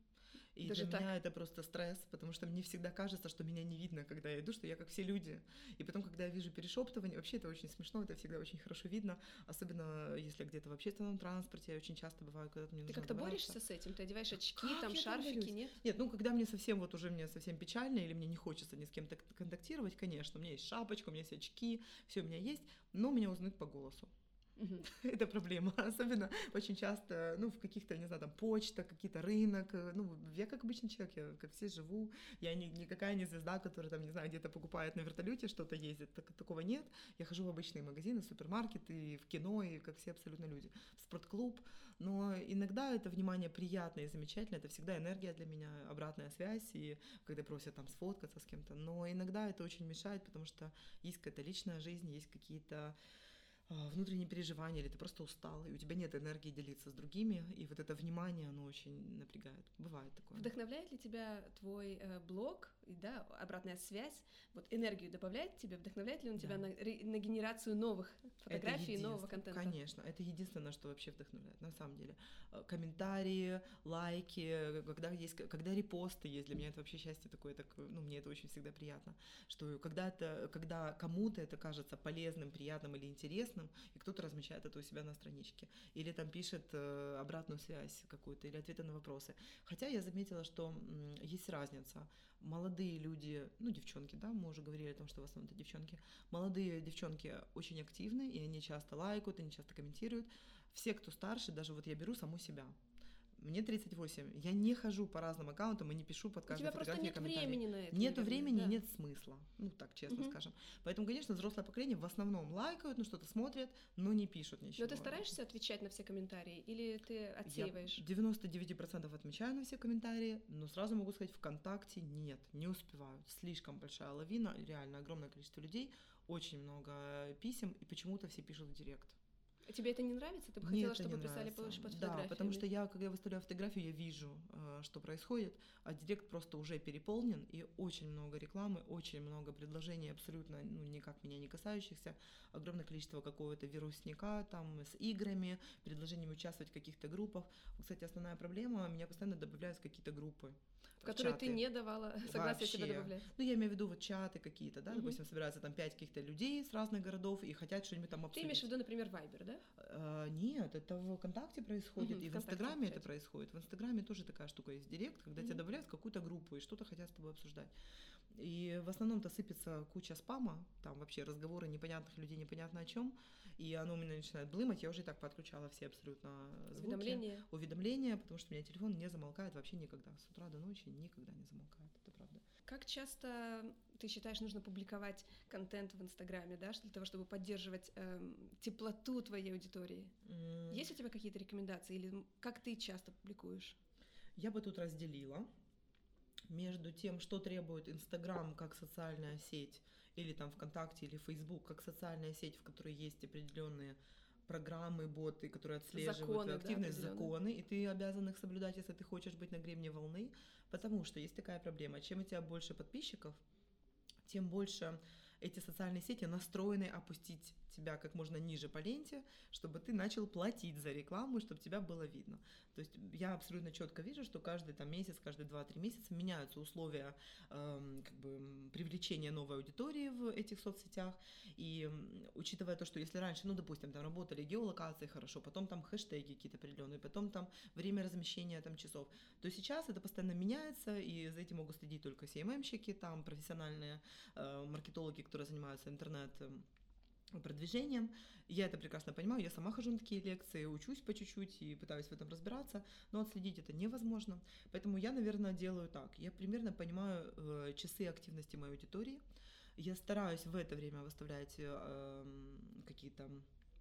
И Даже для так? меня это просто стресс, потому что мне всегда кажется, что меня не видно, когда я иду, что я как все люди. И потом, когда я вижу перешептывание, вообще это очень смешно, это всегда очень хорошо видно, особенно если где-то в общественном транспорте, я очень часто бываю, когда мне Ты как-то борешься с этим? Ты одеваешь очки, Как там шарфики, нет? Нет, ну когда мне совсем вот уже мне совсем печально или мне не хочется ни с кем-то контактировать, конечно, у меня есть шапочка, у меня есть очки, все у меня есть, но меня узнают по голосу. Это проблема. Особенно очень часто, ну, в каких-то, не знаю, там, почта, какие-то рынок. э, Ну, я как обычный человек, я как все живу. Я не, никакая не звезда, которая, там, не знаю, где-то покупает на вертолете что-то ездит. Так, такого нет. Я хожу в обычные магазины, супермаркеты, в кино, и как все абсолютно люди. В спорткклуб. Но иногда это внимание приятное и замечательное. Это всегда энергия для меня, обратная связь. И когда просят там сфоткаться с кем-то. Но иногда это очень мешает, потому что есть какая-то личная жизнь, есть какие-то внутренние переживания, или ты просто устал, и у тебя нет энергии делиться с другими, и вот это внимание, оно очень напрягает. Бывает такое. Вдохновляет ли тебя твой э, блог, и, да, обратная связь, вот энергию добавляет тебе, вдохновляет ли он тебя Да. на, ре- на генерацию новых фотографий, нового контента? Конечно, это единственное, что вообще вдохновляет, на самом деле. Э, Комментарии, лайки, э, когда есть, когда репосты есть, для меня это вообще счастье такое, так, ну, мне это очень всегда приятно, что когда это, когда кому-то это кажется полезным, приятным или интересным, и кто-то размещает это у себя на страничке, или там пишет э, обратную связь какую-то, или ответы на вопросы. Хотя я заметила, что есть разница. Молодые люди, ну, девчонки, да, мы уже говорили о том, что в основном это девчонки, молодые девчонки очень активны, и они часто лайкают, они часто комментируют. Все, кто старше, даже вот я беру саму себя. Мне 38. Я не хожу по разным аккаунтам и не пишу под У каждой тебя просто фотографией нет времени на это. Нету наверное, времени, да. нет смысла. Ну, так честно Мгм. скажем. Поэтому, конечно, взрослое поколение в основном лайкают, ну, что-то смотрят, но не пишут ничего. Но ты стараешься отвечать на все комментарии или ты Я отсеиваешь? 99% отмечаю на все комментарии, но сразу могу сказать, ВКонтакте нет, не успеваю. Слишком большая лавина, реально огромное количество людей, очень много писем, и почему-то все пишут в директ. А Тебе это не нравится? Ты бы Мне хотела, чтобы писали нравится. больше под Да, фотографиями? потому что я, когда я выставляю фотографию, я вижу, э, что происходит, а директ просто уже переполнен, и очень много рекламы, очень много предложений, абсолютно ну, никак меня не касающихся, огромное количество какого-то вирусника там с играми, предложениями участвовать в каких-то группах. Кстати, основная проблема, меня постоянно добавляют в какие-то группы. в которые ты чаты. не давала согласия себя Вообще. добавлять. Ну, я имею в виду вот чаты какие-то, да, Мгм. допустим, собираются там пять каких-то людей с разных городов и хотят что-нибудь там Ты обсудить. имеешь в виду, например, Viber, да? А, Нет, это в ВКонтакте происходит, Мгм, и в Инстаграме это происходит. В Инстаграме тоже такая штука есть директ, когда тебя Мгм. добавляют в какую-то группу и что-то хотят с тобой обсуждать. И в основном-то сыпется куча спама, там вообще разговоры непонятных людей, непонятно о чем, и оно у меня начинает блымать. Я уже и так подключала все абсолютно звуки, Уведомления. уведомления, потому что у меня телефон не замолкает вообще никогда. С утра до ночи никогда не замолкает, это правда. Как часто ты считаешь нужно публиковать контент в Инстаграме, да, для того, чтобы поддерживать эм, теплоту твоей аудитории? М, Есть у тебя какие-то рекомендации или как ты часто публикуешь? Я бы тут разделила между тем, что требует Инстаграм как социальная сеть, или там ВКонтакте, или Фейсбук как социальная сеть, в которой есть определенные программы, боты, которые отслеживают Законы, да, активность, определённые. законы, и ты обязан их соблюдать, если ты хочешь быть на гребне волны, потому что есть такая проблема, чем у тебя больше подписчиков, тем больше эти социальные сети настроены опустить тебя как можно ниже по ленте, чтобы ты начал платить за рекламу, чтобы тебя было видно. То есть я абсолютно четко вижу, что каждый там месяц, каждые 2-3 месяца меняются условия эм, как бы, привлечения новой аудитории в этих соцсетях. И учитывая то, что если раньше, ну, допустим, там работали геолокации хорошо, потом там хэштеги какие-то определенные, потом там время размещения там часов, то сейчас это постоянно меняется, и за этим могут следить только CMM-щики, там профессиональные э, маркетологи, которые занимаются интернет эм, продвижением. Я это прекрасно понимаю, я сама хожу на такие лекции, учусь по чуть-чуть и пытаюсь в этом разбираться, но отследить это невозможно. Поэтому я, наверное, делаю так. Я примерно понимаю э, часы активности моей аудитории. Я стараюсь в это время выставлять э, какие-то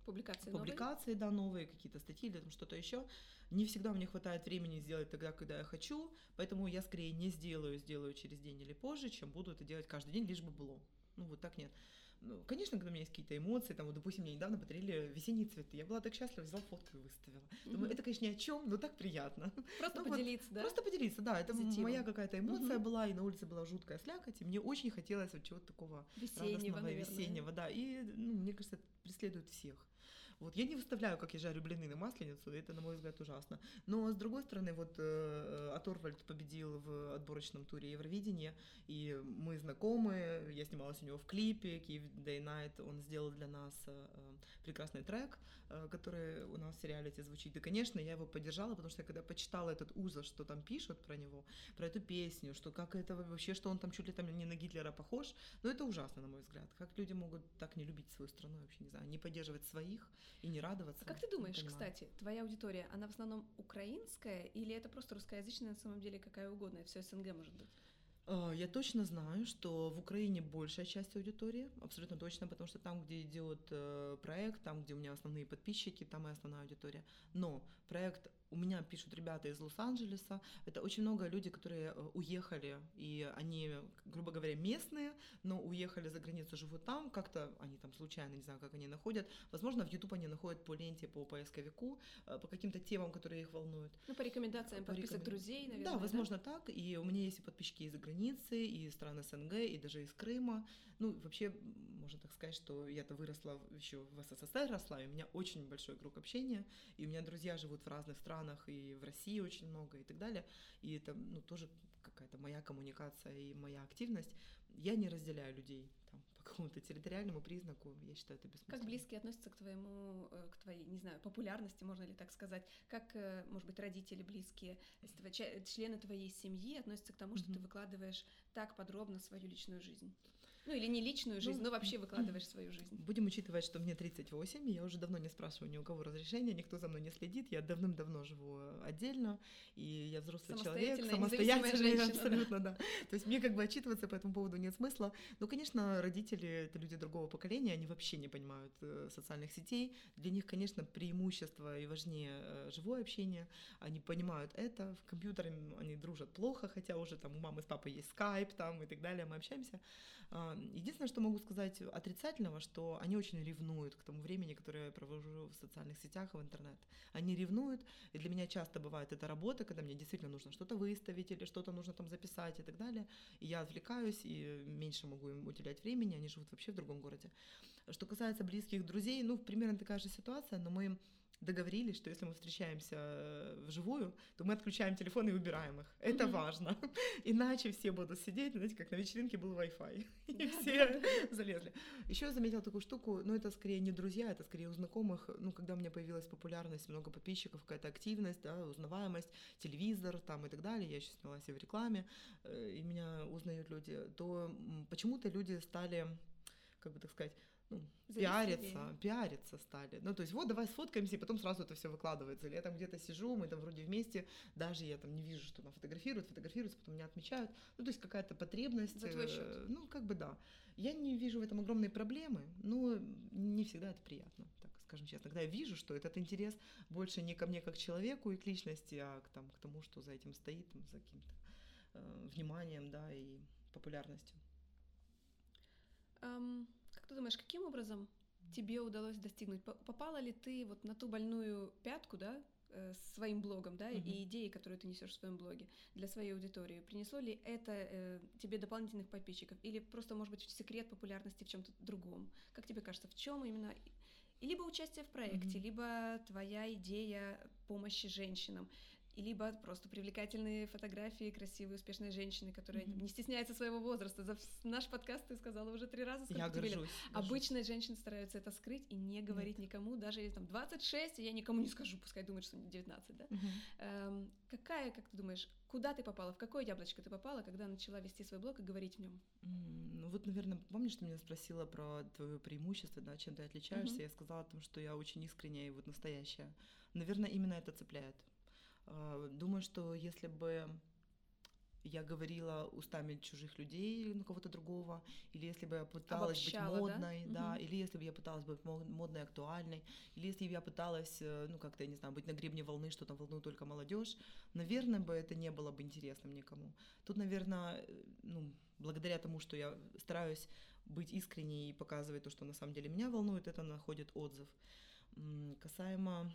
Публикации новые? публикации, да, новые какие-то статьи или там что-то еще. Не всегда мне хватает времени сделать тогда, когда я хочу, поэтому я скорее не сделаю, сделаю через день или позже, чем буду это делать каждый день, лишь бы было. Ну вот так нет. ну, конечно, когда у меня есть какие-то эмоции, там, вот, допустим, мне недавно подарили весенние цветы, я была так счастлива, взяла фотку и выставила. Думаю, это, конечно, ни о чем, но так приятно. Просто ну, поделиться, вот, да? Просто поделиться, да, это Позитивом. моя какая-то эмоция угу. была, и на улице была жуткая слякоть, и мне очень хотелось вот чего-то такого весеннего, радостного, весеннего, да, и, ну, мне кажется, это преследует всех. Вот я не выставляю, как я жарю блины на масленицу, это, на мой взгляд, ужасно. Но, с другой стороны, вот э, Аторвальд победил в отборочном туре Евровидения, и мы знакомы, я снималась у него в клипе, Kiev Day Night, он сделал для нас э, прекрасный трек, э, который у нас в реалити звучит. И, конечно, я его поддержала, потому что я когда почитала этот уза, что там пишут про него, про эту песню, что как это вообще, что он там чуть ли там не на Гитлера похож, ну это ужасно, на мой взгляд. Как люди могут так не любить свою страну, вообще не знаю, не поддерживать своих и не радоваться. А как ты думаешь, кстати, твоя аудитория, она в основном украинская или это просто русскоязычная на самом деле какая угодно, все СНГ может быть? А, я точно знаю, что в Украине большая часть аудитории, абсолютно точно, потому что там, где идет э, проект, там, где у меня основные подписчики, там и основная аудитория. Но проект у меня пишут ребята из Лос-Анджелеса. Это очень много людей, которые э, уехали, и они, грубо говоря, местные, но уехали за границу, живут там, как-то они там случайно, не знаю, как они находят. Возможно, в YouTube они находят по ленте, по поисковику, э, по каким-то темам, которые их волнуют. Ну, по рекомендациям по подписок рекомен... друзей, наверное. Да, возможно, да? так. И у меня есть и подписчики из-за границы, и из стран СНГ, и даже из Крыма. Ну, вообще, можно так сказать, что я-то выросла еще в СССР, росла, и у меня очень большой круг общения, и у меня друзья живут в разных странах, и в России очень много, и так далее. И это, ну, тоже какая-то моя коммуникация и моя активность. Я не разделяю людей там, по какому-то территориальному признаку, я считаю это бессмысленно. Как близкие относятся к твоему, э, к твоей, не знаю, популярности, можно ли так сказать? Как, э, может быть, родители близкие, члены твоей семьи относятся к тому, что mm-hmm. ты выкладываешь так подробно свою личную жизнь? Ну или не личную жизнь, ну, но вообще выкладываешь свою жизнь. Будем учитывать, что мне 38, и я уже давно не спрашиваю ни у кого разрешения, никто за мной не следит, я давным-давно живу отдельно, и я взрослый человек, самостоятельный, женщина, абсолютно, да. да. То есть мне как бы отчитываться по этому поводу нет смысла. Но, конечно, родители — это люди другого поколения, они вообще не понимают э, социальных сетей. Для них, конечно, преимущество и важнее э, живое общение. Они понимают это, в компьютере они дружат плохо, хотя уже там у мамы с папой есть скайп там и так далее, мы общаемся. А, единственное, что могу сказать отрицательного, что они очень ревнуют к тому времени, которое я провожу в социальных сетях и в интернет. Они ревнуют, и для меня часто бывает это работа, когда мне действительно нужно что-то выставить или что-то нужно там записать и так далее. И я отвлекаюсь и меньше могу им уделять времени, они живут вообще в другом городе. Что касается близких друзей, ну, примерно такая же ситуация, но мы договорились, что если мы встречаемся э, вживую, то мы отключаем телефон и убираем их. Это mm-hmm. важно. Иначе все будут сидеть, знаете, как на вечеринке был Wi-Fi. И все залезли. Еще я заметила такую штуку, но это скорее не друзья, это скорее у знакомых. Ну, когда у меня появилась популярность, много подписчиков, какая-то активность, да, узнаваемость, телевизор там и так далее, я еще снялась и в рекламе, э, и меня узнают люди, то почему-то люди стали, как бы так сказать, ну, пиариться, пиариться стали. Ну, то есть, вот, давай сфоткаемся, и потом сразу это все выкладывается. Или я там где-то сижу, мы там вроде вместе, даже я там не вижу, что она фотографирует, фотографируется, потом меня отмечают. Ну, то есть, какая-то потребность. За твой счет. Э, ну, как бы да. Я не вижу в этом огромной проблемы, но не всегда это приятно, так скажем честно. Когда я вижу, что этот интерес больше не ко мне как человеку и к личности, а к, там, к тому, что за этим стоит, там, за каким-то э, вниманием, да, и популярностью. Um, ты думаешь, каким образом тебе удалось достигнуть? Попала ли ты вот на ту больную пятку, да, э, своим блогом, да, mm-hmm. и идеи, которые ты несешь в своем блоге для своей аудитории. Принесло ли это э, тебе дополнительных подписчиков? Или просто, может быть, секрет популярности в чем-то другом? Как тебе кажется, в чем именно? И либо участие в проекте, mm-hmm. либо твоя идея помощи женщинам и либо просто привлекательные фотографии красивой, успешной женщины, которая mm-hmm. не стесняется своего возраста. За наш подкаст ты сказала уже три раза, сколько я тебе горжусь, лет. Обычные женщины стараются это скрыть и не говорить Нет. никому, даже если там 26, я никому не скажу, пускай думают, что 19, да? Mm-hmm. Эм, какая, как ты думаешь, куда ты попала, в какое яблочко ты попала, когда начала вести свой блог и говорить в нем? Mm, ну вот, наверное, помнишь, ты меня спросила про твое преимущество, да, чем ты отличаешься? Mm-hmm. Я сказала о том, что я очень искренняя и вот настоящая. Наверное, именно это цепляет. А, думаю, что если бы я говорила устами чужих людей или ну, кого-то другого, или если бы я пыталась Обобщала, быть модной, да, да угу. или если бы я пыталась быть модной, актуальной, или если бы я пыталась, э, ну как-то, я не знаю, быть на гребне волны, что там волнует только молодежь, наверное, бы это не было бы интересным никому. Тут, наверное, э, ну благодаря тому, что я стараюсь быть искренней и показывать то, что на самом деле меня волнует, это находит отзыв. Касаемо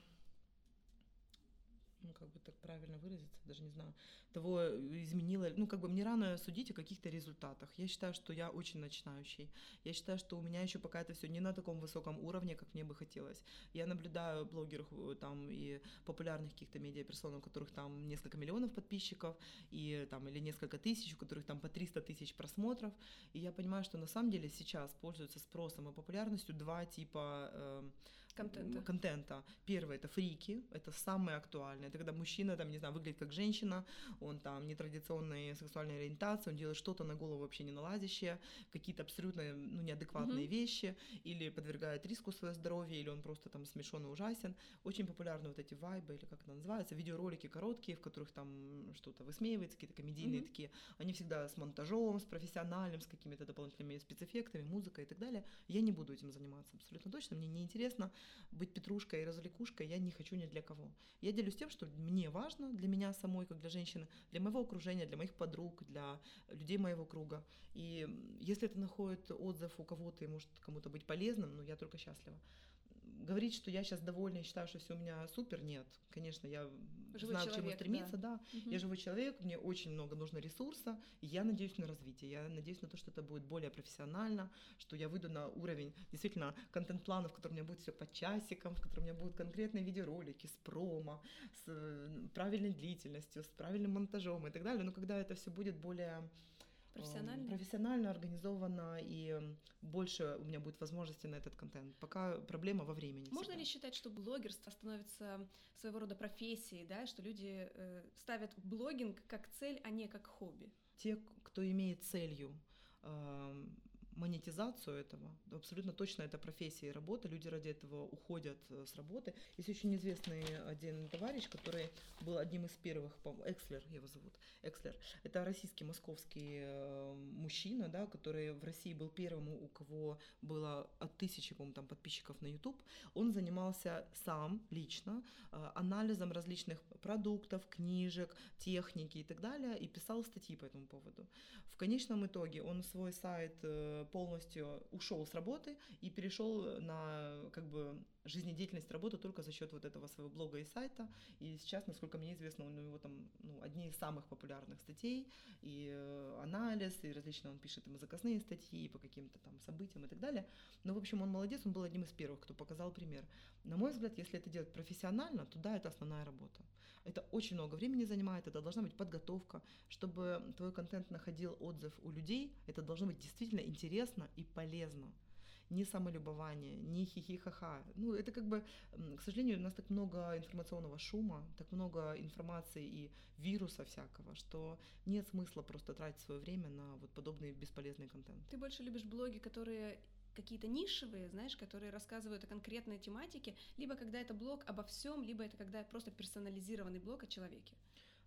ну, как бы так правильно выразиться, даже не знаю, того изменило, ну, как бы мне рано судить о каких-то результатах. Я считаю, что я очень начинающий. Я считаю, что у меня еще пока это все не на таком высоком уровне, как мне бы хотелось. Я наблюдаю блогеров э, там и популярных каких-то медиаперсон, у которых там несколько миллионов подписчиков, и там, или несколько тысяч, у которых там по 300 тысяч просмотров, и я понимаю, что на самом деле сейчас пользуются спросом и популярностью два типа э, контента. контента. Первое это фрики, это самое актуальное. Это когда мужчина, там, не знаю, выглядит как женщина, он там нетрадиционной сексуальной ориентации, он делает что-то на голову вообще не налазящее, какие-то абсолютно ну, неадекватные mm-hmm. вещи, или подвергает риску свое здоровье, или он просто там смешон и ужасен. Очень популярны вот эти вайбы, или как это называется, видеоролики короткие, в которых там что-то высмеивается, какие-то комедийные mm-hmm. такие. Они всегда с монтажом, с профессиональным, с какими-то дополнительными спецэффектами, музыкой и так далее. Я не буду этим заниматься абсолютно точно, мне неинтересно быть петрушкой и развлекушкой я не хочу ни для кого. Я делюсь тем, что мне важно, для меня самой, как для женщины, для моего окружения, для моих подруг, для людей моего круга. И если это находит отзыв у кого-то и может кому-то быть полезным, ну, я только счастлива говорить, что я сейчас довольна и считаю, что все у меня супер, нет. Конечно, я живой знаю, человек, к чему стремиться, да. да. Угу. Я живой человек, мне очень много нужно ресурса, и я надеюсь на развитие. Я надеюсь на то, что это будет более профессионально, что я выйду на уровень действительно контент-плана, в котором у меня будет все по часикам, в котором у меня будут конкретные видеоролики с промо, с правильной длительностью, с правильным монтажом и так далее. Но когда это все будет более Профессионально? Профессионально, организованно, и больше у меня будет возможности на этот контент. Пока проблема во времени. Можно всегда. ли считать, что блогерство становится своего рода профессией, да, что люди э, ставят блогинг как цель, а не как хобби? Те, кто имеет целью э, монетизацию этого. Абсолютно точно это профессия и работа. Люди ради этого уходят э, с работы. Есть очень известный один товарищ, который был одним из первых, Экслер его зовут, Экслер. Это российский, московский э, мужчина, да, который в России был первым, у кого было от тысячи, по там подписчиков на YouTube. Он занимался сам лично э, анализом различных продуктов, книжек, техники и так далее, и писал статьи по этому поводу. В конечном итоге он свой сайт полностью ушел с работы и перешел на как бы жизнедеятельность работы только за счет вот этого своего блога и сайта. И сейчас, насколько мне известно, у него там ну, одни из самых популярных статей, и э, анализ, и различно он пишет ему заказные статьи по каким-то там событиям и так далее. Но, в общем, он молодец, он был одним из первых, кто показал пример. На мой взгляд, если это делать профессионально, то да, это основная работа. Это очень много времени занимает, это должна быть подготовка. Чтобы твой контент находил отзыв у людей, это должно быть действительно интересно и полезно ни самолюбование, ни хихи-ха-ха. Ну, это как бы, к сожалению, у нас так много информационного шума, так много информации и вируса всякого, что нет смысла просто тратить свое время на вот подобный бесполезный контент. Ты больше любишь блоги, которые какие-то нишевые, знаешь, которые рассказывают о конкретной тематике, либо когда это блог обо всем, либо это когда просто персонализированный блог о человеке.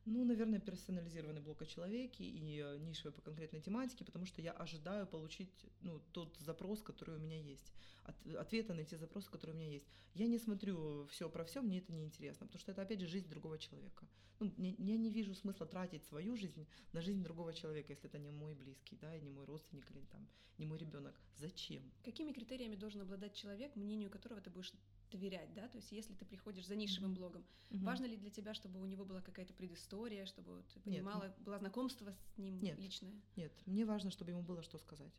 Ну, наверное, персонализированный блок о человеке и э, нишевый по конкретной тематике, потому что я ожидаю получить ну, тот запрос, который у меня есть, от, ответы на те запросы, которые у меня есть. Я не смотрю все про все, мне это не интересно, потому что это, опять же, жизнь другого человека. Ну, не, я не вижу смысла тратить свою жизнь на жизнь другого человека, если это не мой близкий, да, не мой родственник или там, не мой ребенок. Зачем? Какими критериями должен обладать человек, мнению которого ты будешь доверять, да, то есть если ты приходишь за нишевым блогом, mm-hmm. важно ли для тебя, чтобы у него была какая-то предыстория, чтобы ты понимала, Нет. было знакомство с ним Нет. личное? Нет, мне важно, чтобы ему было что сказать.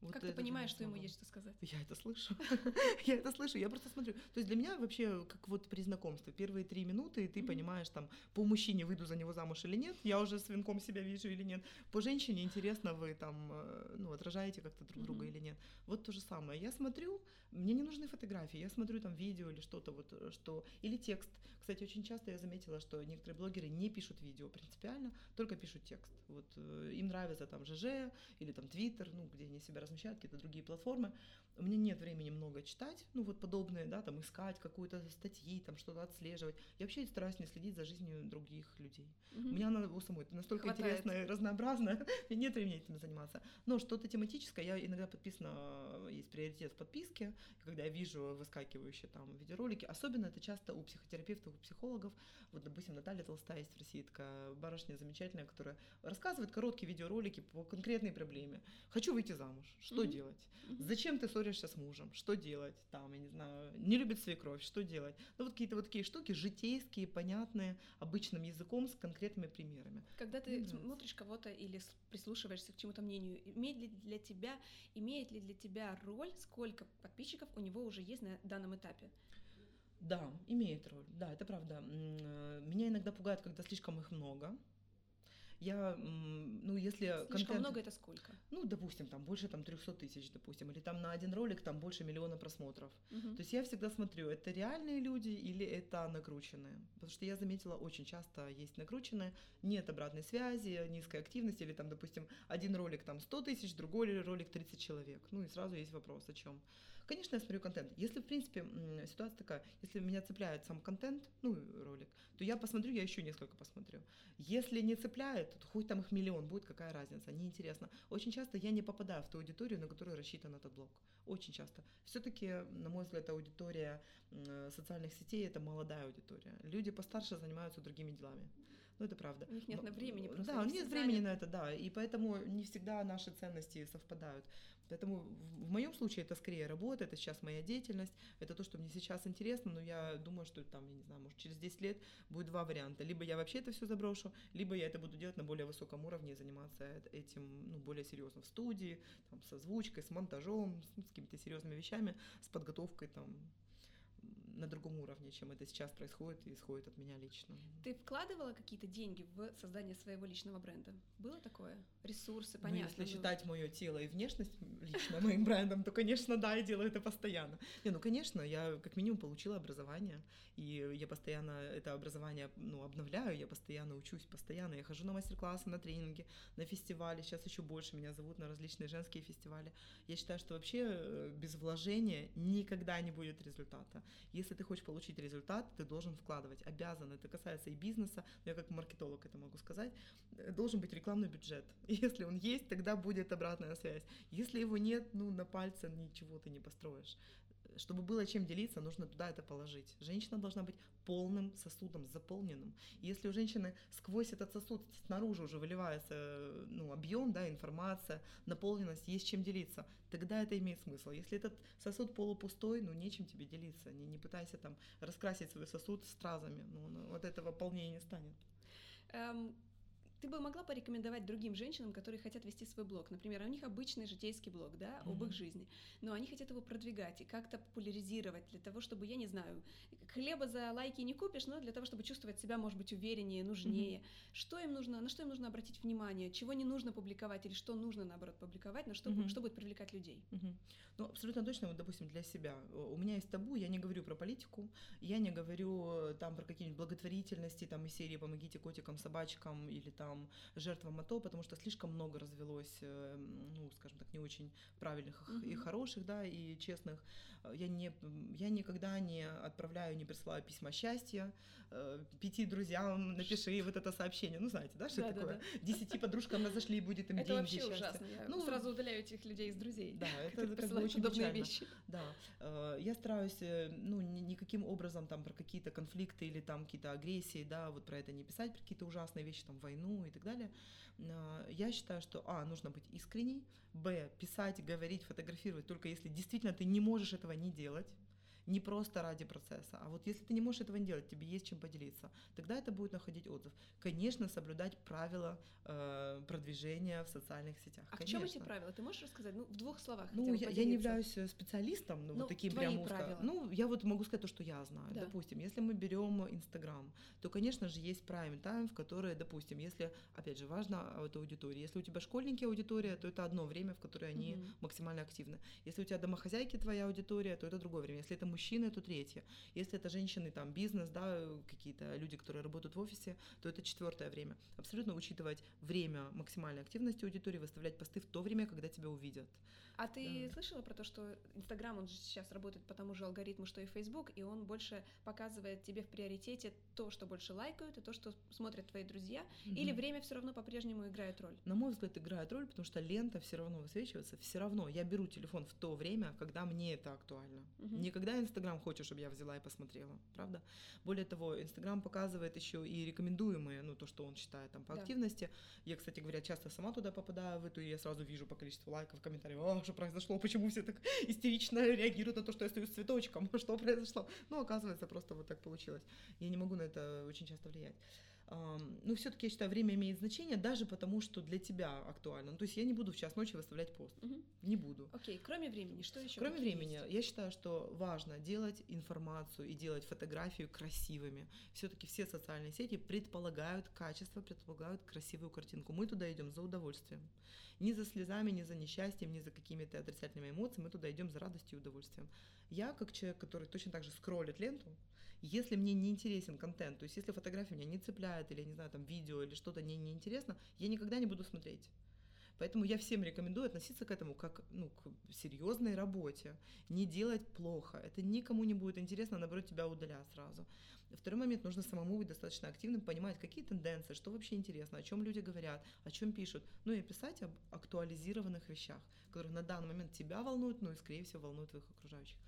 Вот как ты понимаешь, что ему есть что сказать? Я это слышу. я это слышу, я просто смотрю. То есть для меня вообще, как вот при знакомстве, первые три минуты, и ты mm-hmm. понимаешь, там, по мужчине выйду за него замуж или нет, я уже с венком себя вижу или нет. По женщине интересно, вы там, э, ну, отражаете как-то друг друга или нет. Вот то же самое. Я смотрю, мне не нужны фотографии, я смотрю там видео или что-то вот, э, что... Или текст. Кстати, очень часто я заметила, что некоторые блогеры не пишут видео принципиально, только пишут текст. Вот э, им нравится там ЖЖ или там Твиттер, ну, где они себя размещают, какие-то другие платформы. У меня нет времени много читать, ну, вот подобные, да, там искать какую-то статьи, там что-то отслеживать. Я вообще стараюсь не следить за жизнью других людей. Угу. У меня она у самой настолько Хватает. интересная и разнообразная, нет времени этим заниматься. Но что-то тематическое, я иногда подписана, есть приоритет в подписке, когда я вижу выскакивающие там видеоролики, особенно это часто у психотерапевтов, психологов. Вот, допустим, Наталья Толстая есть в России, такая барышня замечательная, которая рассказывает короткие видеоролики по конкретной проблеме. Хочу выйти замуж. Что Мгм. делать? Зачем ты ссоришься с мужем? Что делать? Там, я не знаю, не любит свекровь, что делать? Ну, вот какие-то вот такие штуки, житейские, понятные, обычным языком, с конкретными примерами. Когда ты Мне смотришь кого-то или прислушиваешься к чему-то мнению, имеет ли для тебя, имеет ли для тебя роль, сколько подписчиков у него уже есть на данном этапе? Да, имеет роль, да, это правда. Меня иногда пугает, когда слишком их много. Я, ну, если Слишком контент- много это сколько? ну, допустим, там больше там 300 тысяч, допустим, или там на один ролик там больше миллиона просмотров. Мгм. То есть я всегда смотрю, это реальные люди или это накрученные. Потому что я заметила, очень часто есть накрученные, нет обратной связи, низкой активности, или там, допустим, один ролик там 100 тысяч, другой ролик 30 человек. Ну и сразу есть вопрос, о чем. Конечно, я смотрю контент. Если, в принципе, ситуация такая, если меня цепляет сам контент, ну, ролик, то я посмотрю, я еще несколько посмотрю. Если не цепляет, то хоть там их миллион будет, какая разница, неинтересно. Очень часто я не попадаю в ту аудиторию, на которую рассчитан этот блог. Очень часто. Все-таки, на мой взгляд, аудитория социальных сетей это молодая аудитория. Люди постарше занимаются другими делами. Ну, это правда. У них нет М, на времени просто, Да, они нет все времени на это, да. И поэтому не всегда наши ценности совпадают. Поэтому в в моем случае это скорее работа, это сейчас моя деятельность, это то, что мне сейчас интересно, но я думаю, что там, я не знаю, может, через 10 лет будет два варианта. Либо я вообще это все заброшу, либо я это буду делать на более высоком уровне и заниматься эт- этим ну, более серьезно в студии, там, с озвучкой, с монтажом, с, с какими-то серьезными вещами, с подготовкой там на другом уровне, чем это сейчас происходит и исходит от меня лично. Ты вкладывала какие-то деньги в создание своего личного бренда? Было такое? Ресурсы, Ну, понятно. если ну, считать мое тело и внешность лично моим брендом, то, конечно, да, я делаю это постоянно. Не, ну, конечно, я как минимум получила образование, и я постоянно это образование ну, обновляю, я постоянно учусь, постоянно. Я хожу на мастер-классы, на тренинги, на фестивали, сейчас еще больше меня зовут на различные женские фестивали. Я считаю, что вообще э, без вложения никогда не будет результата. Если ты хочешь получить результат, ты должен вкладывать, обязан. Это касается и бизнеса, я как маркетолог это могу сказать. Э, Должен быть рекламный бюджет. Если он есть, тогда будет обратная связь. Если его нет, ну на пальце ничего ты не построишь. Чтобы было чем делиться, нужно туда это положить. Женщина должна быть полным сосудом, заполненным. Если у женщины сквозь этот сосуд снаружи уже выливается ну, объем, да, информация, наполненность, есть чем делиться, тогда это имеет смысл. Если этот сосуд полупустой, ну нечем тебе делиться. Не, не пытайся там раскрасить свой сосуд стразами. Ну, ну, вот этого полнее не станет. Эм, ты бы могла порекомендовать другим женщинам, которые хотят вести свой блог? Например, у них обычный житейский блог, да, об их Мгм. жизни, но они хотят его продвигать и как-то популяризировать для того, чтобы, я не знаю, хлеба за лайки не купишь, но для того, чтобы чувствовать себя, может быть, увереннее, нужнее. Что им нужно, на что им нужно обратить внимание, чего не нужно публиковать или что нужно, наоборот, публиковать, на что, Мгм. что будет привлекать людей? Мгм. Ну, абсолютно точно, вот, допустим, для себя. У меня есть табу, я не говорю про политику, я не говорю э, там про какие-нибудь благотворительности, там из серии «Помогите котикам, собачкам» или там «Жертвам АТО», потому что слишком много развелось, э, ну, скажем так, не очень правильных и Мгм. хороших, да, и честных. Э, Я, не, я никогда не отправляю, не присылаю письма счастья, э, пяти друзьям напиши вот это сообщение. Ну, знаете, да, что Да-да-да. такое? Десяти подружкам разошли, будет им Это деньги, вообще счастье. ужасно. Я Ну, сразу удаляю этих людей из друзей. Да, это как бы очень печально. вещи. Да, я стараюсь, ну, ни- никаким образом там про какие-то конфликты или там какие-то агрессии, да, вот про это не писать, про какие-то ужасные вещи, там, войну и так далее. Э, Я считаю, что, а, нужно быть искренней, б, писать, говорить, фотографировать, только если действительно ты не можешь этого не делать, не просто ради процесса, а вот если ты не можешь этого не делать, тебе есть чем поделиться, тогда это будет находить отзыв. Конечно, соблюдать правила э, продвижения в социальных сетях. А в чем эти конечно. правила? Ты можешь рассказать? Ну, в двух словах. Ну, я, я не являюсь э, специалистом, ну, Ну, вот таким прям узко. правила. Ну, я вот могу сказать то, что я знаю. Да. Допустим, если мы берем Инстаграм, то, конечно же, есть prime time, в которой, допустим, если, опять же, важно от аудитории. Если у тебя школьники аудитория, то это одно время, в которое они Мгм. максимально активны. Если у тебя домохозяйки твоя аудитория, то это другое время. Если это мужчины, то третье. Если это женщины, там, бизнес, да, какие-то люди, которые работают в офисе, то это четвертое время. Абсолютно учитывать время максимальной активности аудитории, выставлять посты в то время, когда тебя увидят. А ты Да. слышала про то, что Инстаграм, он же сейчас работает по тому же алгоритму, что и Фейсбук, и он больше показывает тебе в приоритете то, что больше лайкают, и то, что смотрят твои друзья, или Мгм. время все равно по-прежнему играет роль? На мой взгляд, играет роль, потому что лента все равно высвечивается. Все равно я беру телефон в то время, когда мне это актуально. Мгм. Не когда Инстаграм хочет, чтобы я взяла и посмотрела, правда? Более того, Инстаграм показывает еще и рекомендуемые, ну, то, что он считает там по Да. активности. Я, кстати говоря, часто сама туда попадаю, в эту, и я сразу вижу по количеству лайков, комментариев, а, что произошло, почему все так истерично реагируют на то, что я стою с цветочком, что произошло. Ну, оказывается, просто вот так получилось. Я не могу на это очень часто влиять. Ну, все-таки я считаю, время имеет значение даже потому, что для тебя актуально. Ну, то есть я не буду в час ночи выставлять пост. Мгм. Не буду. Окей, кроме времени, что еще? Кроме времени, есть? я считаю, что важно делать информацию и делать фотографию красивыми. Все-таки все социальные сети предполагают качество, предполагают красивую картинку. Мы туда идем за удовольствием. Ни за слезами, ни за несчастьем, ни за какими-то отрицательными эмоциями. Мы туда идем за радостью и удовольствием. Я, как человек, который точно так же скроллит ленту, если мне не интересен контент, то есть если фотография меня не цепляет, или, не знаю, там видео или что-то мне не интересно, я никогда не буду смотреть. Поэтому я всем рекомендую относиться к этому как ну, к серьезной работе, не делать плохо. Это никому не будет интересно, наоборот, тебя удалят сразу. Второй момент, нужно самому быть достаточно активным, понимать, какие тенденции, что вообще интересно, о чем люди говорят, о чем пишут. Ну и писать об актуализированных вещах, которые на данный момент тебя волнуют, ну и, скорее всего, волнуют твоих окружающих.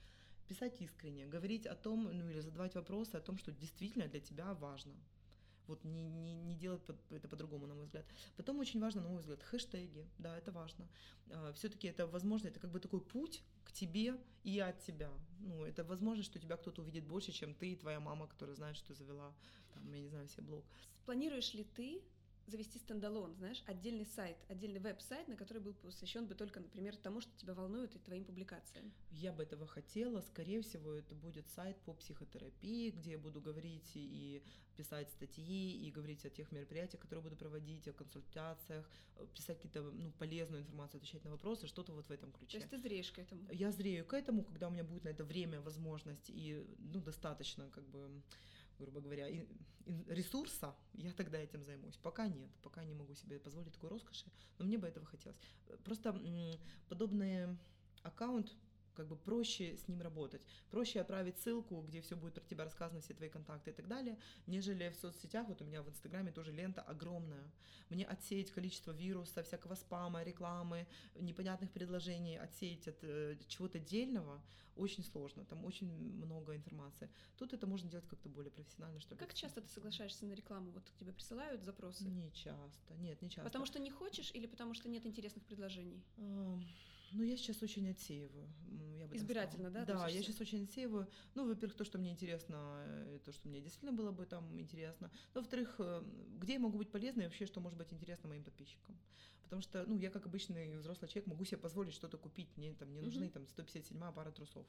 Писать искренне, говорить о том, ну или задавать вопросы о том, что действительно для тебя важно. Вот не, не, не делать это по-другому, на мой взгляд. Потом очень важно, на мой взгляд, хэштеги. Да, это важно. Все-таки это возможно, это как бы такой путь к тебе и от тебя. Ну, это возможность, что тебя кто-то увидит больше, чем ты и твоя мама, которая знает, что завела, там, я не знаю, себе блог. Планируешь ли ты завести стендалон, знаешь, отдельный сайт, отдельный веб-сайт, на который был посвящен бы только, например, тому, что тебя волнует и твоим публикациям? Я бы этого хотела. Скорее всего, это будет сайт по психотерапии, где я буду говорить и писать статьи, и говорить о тех мероприятиях, которые буду проводить, о консультациях, э, писать какие-то ну, полезную информацию, отвечать на вопросы, что-то вот в этом То ключе. есть ты зреешь к этому? Я зрею к этому, когда у меня будет на это время, возможность и ну, достаточно, как бы, грубо говоря, ресурса, я тогда этим займусь. Пока нет, пока не могу себе позволить такой роскоши, но мне бы этого хотелось. Просто подобный аккаунт как бы проще с ним работать. Проще отправить ссылку, где все будет про тебя рассказано, все твои контакты и так далее, нежели в соцсетях. Вот у меня в Инстаграме тоже лента огромная. Мне отсеять количество вируса, всякого спама, рекламы, непонятных предложений, отсеять от э, чего-то дельного очень сложно. Там очень много информации. Тут это можно делать как-то более профессионально, что ли. Как часто ты соглашаешься на рекламу? Вот тебе присылают запросы? Не часто. Нет, не часто. Потому что не хочешь или потому что нет интересных предложений? Ну, я сейчас очень отсеиваю. Я бы Избирательно, сказала. да, Да, я сейчас очень отсеиваю. Ну, во-первых, то, что мне интересно, э, то, что мне действительно было бы там интересно. Но, во-вторых, э, где я могу быть полезной и вообще, что может быть интересно моим подписчикам. Потому что, ну, я как обычный взрослый человек могу себе позволить что-то купить. Мне там не нужны Мгм. там 157 пара трусов.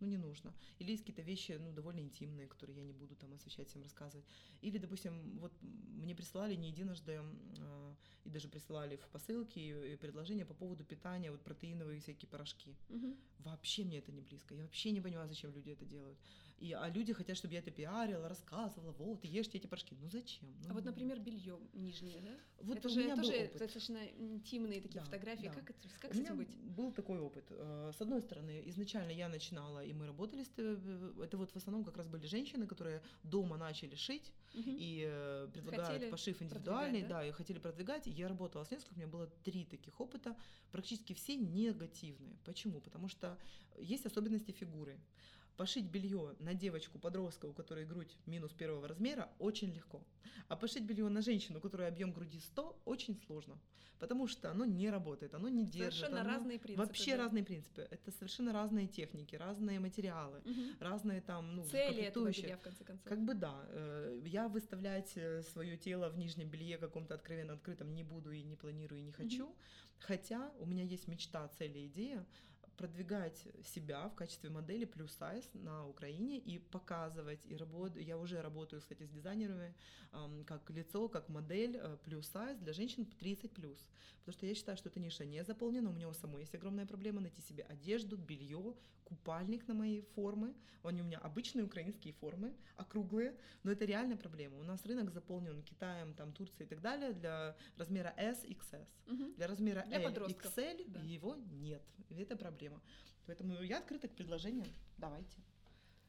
Ну, не нужно. Или есть какие-то вещи, ну, довольно интимные, которые я не буду там освещать, всем рассказывать. Или, допустим, вот мне присылали не единожды, э, и даже присылали в посылке и- и предложения по поводу питания, вот протеиновые всякие порошки. Мгм. Вообще мне это не близко. Я вообще не понимаю, зачем люди это делают. И, а люди хотят, чтобы я это пиарила, рассказывала, вот, ешьте эти порошки. Ну зачем? А вот, Ну, например, белье нижнее, да? вот это у же тоже опыт. достаточно интимные такие Да, фотографии. да. Как, это, как У с этим быть? был такой опыт. Э, С одной стороны, изначально я начинала, и мы работали, с, э, это вот в основном как раз были женщины, которые дома начали шить Мгм. и э, предлагают Хотели пошив индивидуальный, да? да? и хотели продвигать. И я работала с несколькими, у меня было три таких опыта, практически все негативные. Почему? Потому что есть особенности фигуры. Пошить белье на девочку, подростка, у которой грудь минус первого размера, очень легко. А пошить белье на женщину, у которой объем груди 100, очень сложно. Потому что оно не работает, оно не держит. Совершенно оно- разные принципы. Вообще да. разные принципы. Это совершенно разные техники, разные материалы, Мгм. разные там, ну, Цели этого белья, в конце концов. Как бы да, э, я выставлять свое тело в нижнем белье каком-то откровенно открытом не буду и не планирую и не хочу. Хотя у меня есть мечта, цель и идея продвигать себя в качестве модели плюс сайз на Украине и показывать и работаю. Я уже работаю, кстати, с дизайнерами ам, как лицо, как модель э, плюс сайз для женщин 30 плюс. Потому что я считаю, что эта ниша не заполнена. У меня у самой есть огромная проблема найти себе одежду, белье, купальник на мои формы. Они у меня обычные украинские формы, округлые, но это реальная проблема. У нас рынок заполнен Китаем, там, Турцией и так далее для размера S, XS. Мгм. Для размера Для L, XL да. его нет. И это проблема. Поэтому я открыта к предложениям. Давайте.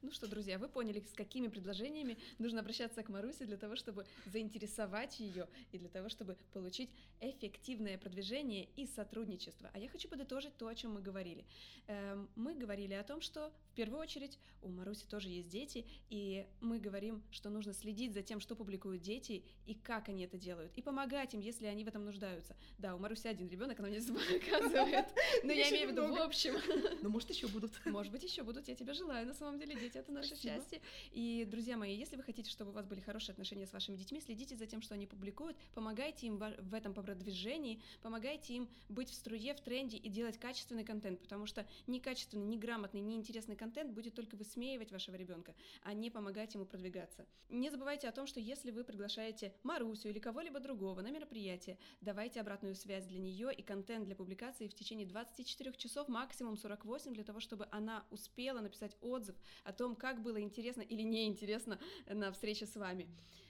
Ну что, друзья, вы поняли, с какими предложениями нужно обращаться к Марусе для того, чтобы заинтересовать ее и для того, чтобы получить эффективное продвижение и сотрудничество. А я хочу подытожить то, о чем мы говорили. Эм, мы говорили о том, что в первую очередь у Маруси тоже есть дети, и мы говорим, что нужно следить за тем, что публикуют дети и как они это делают, и помогать им, если они в этом нуждаются. Да, у Маруси один ребенок, она мне показывает, но я имею в виду в общем. Ну, может, еще будут. Может быть, еще будут. Я тебе желаю. На самом деле, дети это наше счастье. И, друзья мои, если вы хотите, чтобы у вас были хорошие отношения с вашими детьми, следите за тем, что они публикуют, помогайте им в этом продвижении, помогайте им быть в струе, в тренде и делать качественный контент, потому что некачественный, неграмотный, неинтересный контент будет только высмеивать вашего ребенка, а не помогать ему продвигаться. Не забывайте о том, что если вы приглашаете Марусю или кого-либо другого на мероприятие, давайте обратную связь для нее и контент для публикации в течение 24 часов, максимум 48, для того, чтобы она успела написать отзыв о том, как было интересно или неинтересно на встрече с вами.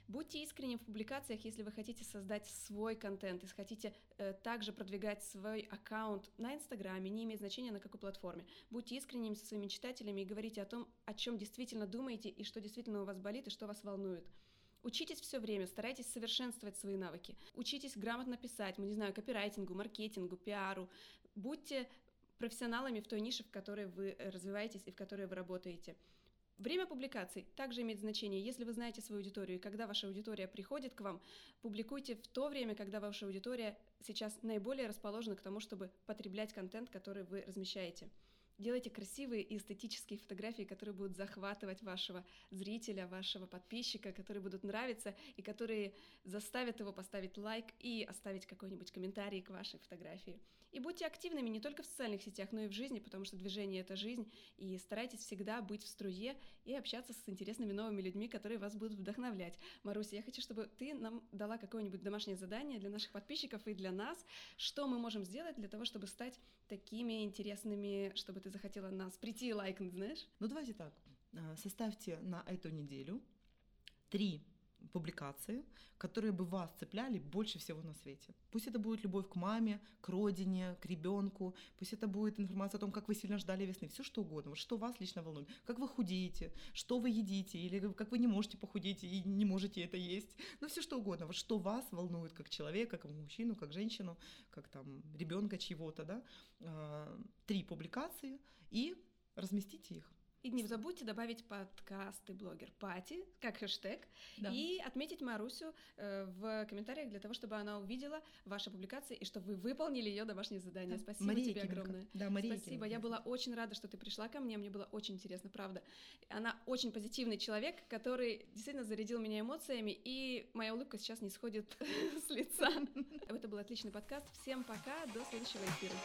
Будьте искренним в публикациях, если вы хотите создать свой контент, если хотите э, также продвигать свой аккаунт на Инстаграме, не имеет значения на какой платформе. Будьте искренними со своими читателями и говорите о том, о чем действительно думаете и что действительно у вас болит и что вас волнует. Учитесь все время, старайтесь совершенствовать свои навыки. Учитесь грамотно писать, мы не знаю, копирайтингу, маркетингу, пиару. Будьте профессионалами в той нише, в которой вы развиваетесь и в которой вы работаете. Время публикаций также имеет значение. Если вы знаете свою аудиторию и когда ваша аудитория приходит к вам, публикуйте в то время, когда ваша аудитория сейчас наиболее расположена к тому, чтобы потреблять контент, который вы размещаете. Делайте красивые и эстетические фотографии, которые будут захватывать вашего зрителя, вашего подписчика, которые будут нравиться и которые заставят его поставить лайк и оставить какой-нибудь комментарий к вашей фотографии. И будьте активными не только в социальных сетях, но и в жизни, потому что движение — это жизнь, и старайтесь всегда быть в струе и общаться с интересными новыми людьми, которые вас будут вдохновлять. Маруся, я хочу, чтобы ты нам дала какое-нибудь домашнее задание для наших подписчиков и для нас, что мы можем сделать для того, чтобы стать такими интересными, чтобы ты захотела нас прийти и лайкнуть, знаешь? Ну, давайте так. А, составьте на эту неделю три публикации, которые бы вас цепляли больше всего на свете. Пусть это будет любовь к маме, к родине, к ребенку, пусть это будет информация о том, как вы сильно ждали весны, все что угодно, вот что вас лично волнует, как вы худеете, что вы едите, или как вы не можете похудеть и не можете это есть, ну все что угодно, вот что вас волнует как человека, как мужчину, как женщину, как там ребенка чьего-то, да, а, три публикации и разместите их. И не забудьте добавить подкасты блогер Пати, как хэштег, да. и отметить Марусю э, в комментариях для того, чтобы она увидела ваши публикации и чтобы вы выполнили ее домашнее задание. Да. Спасибо Мария тебе Кименко. огромное. Да, Мария Спасибо. Кименко. Я была очень рада, что ты пришла ко мне. Мне было очень интересно, правда. Она очень позитивный человек, который действительно зарядил меня эмоциями, и моя улыбка сейчас не сходит с лица. Это был отличный подкаст. Всем пока, до следующего эфира.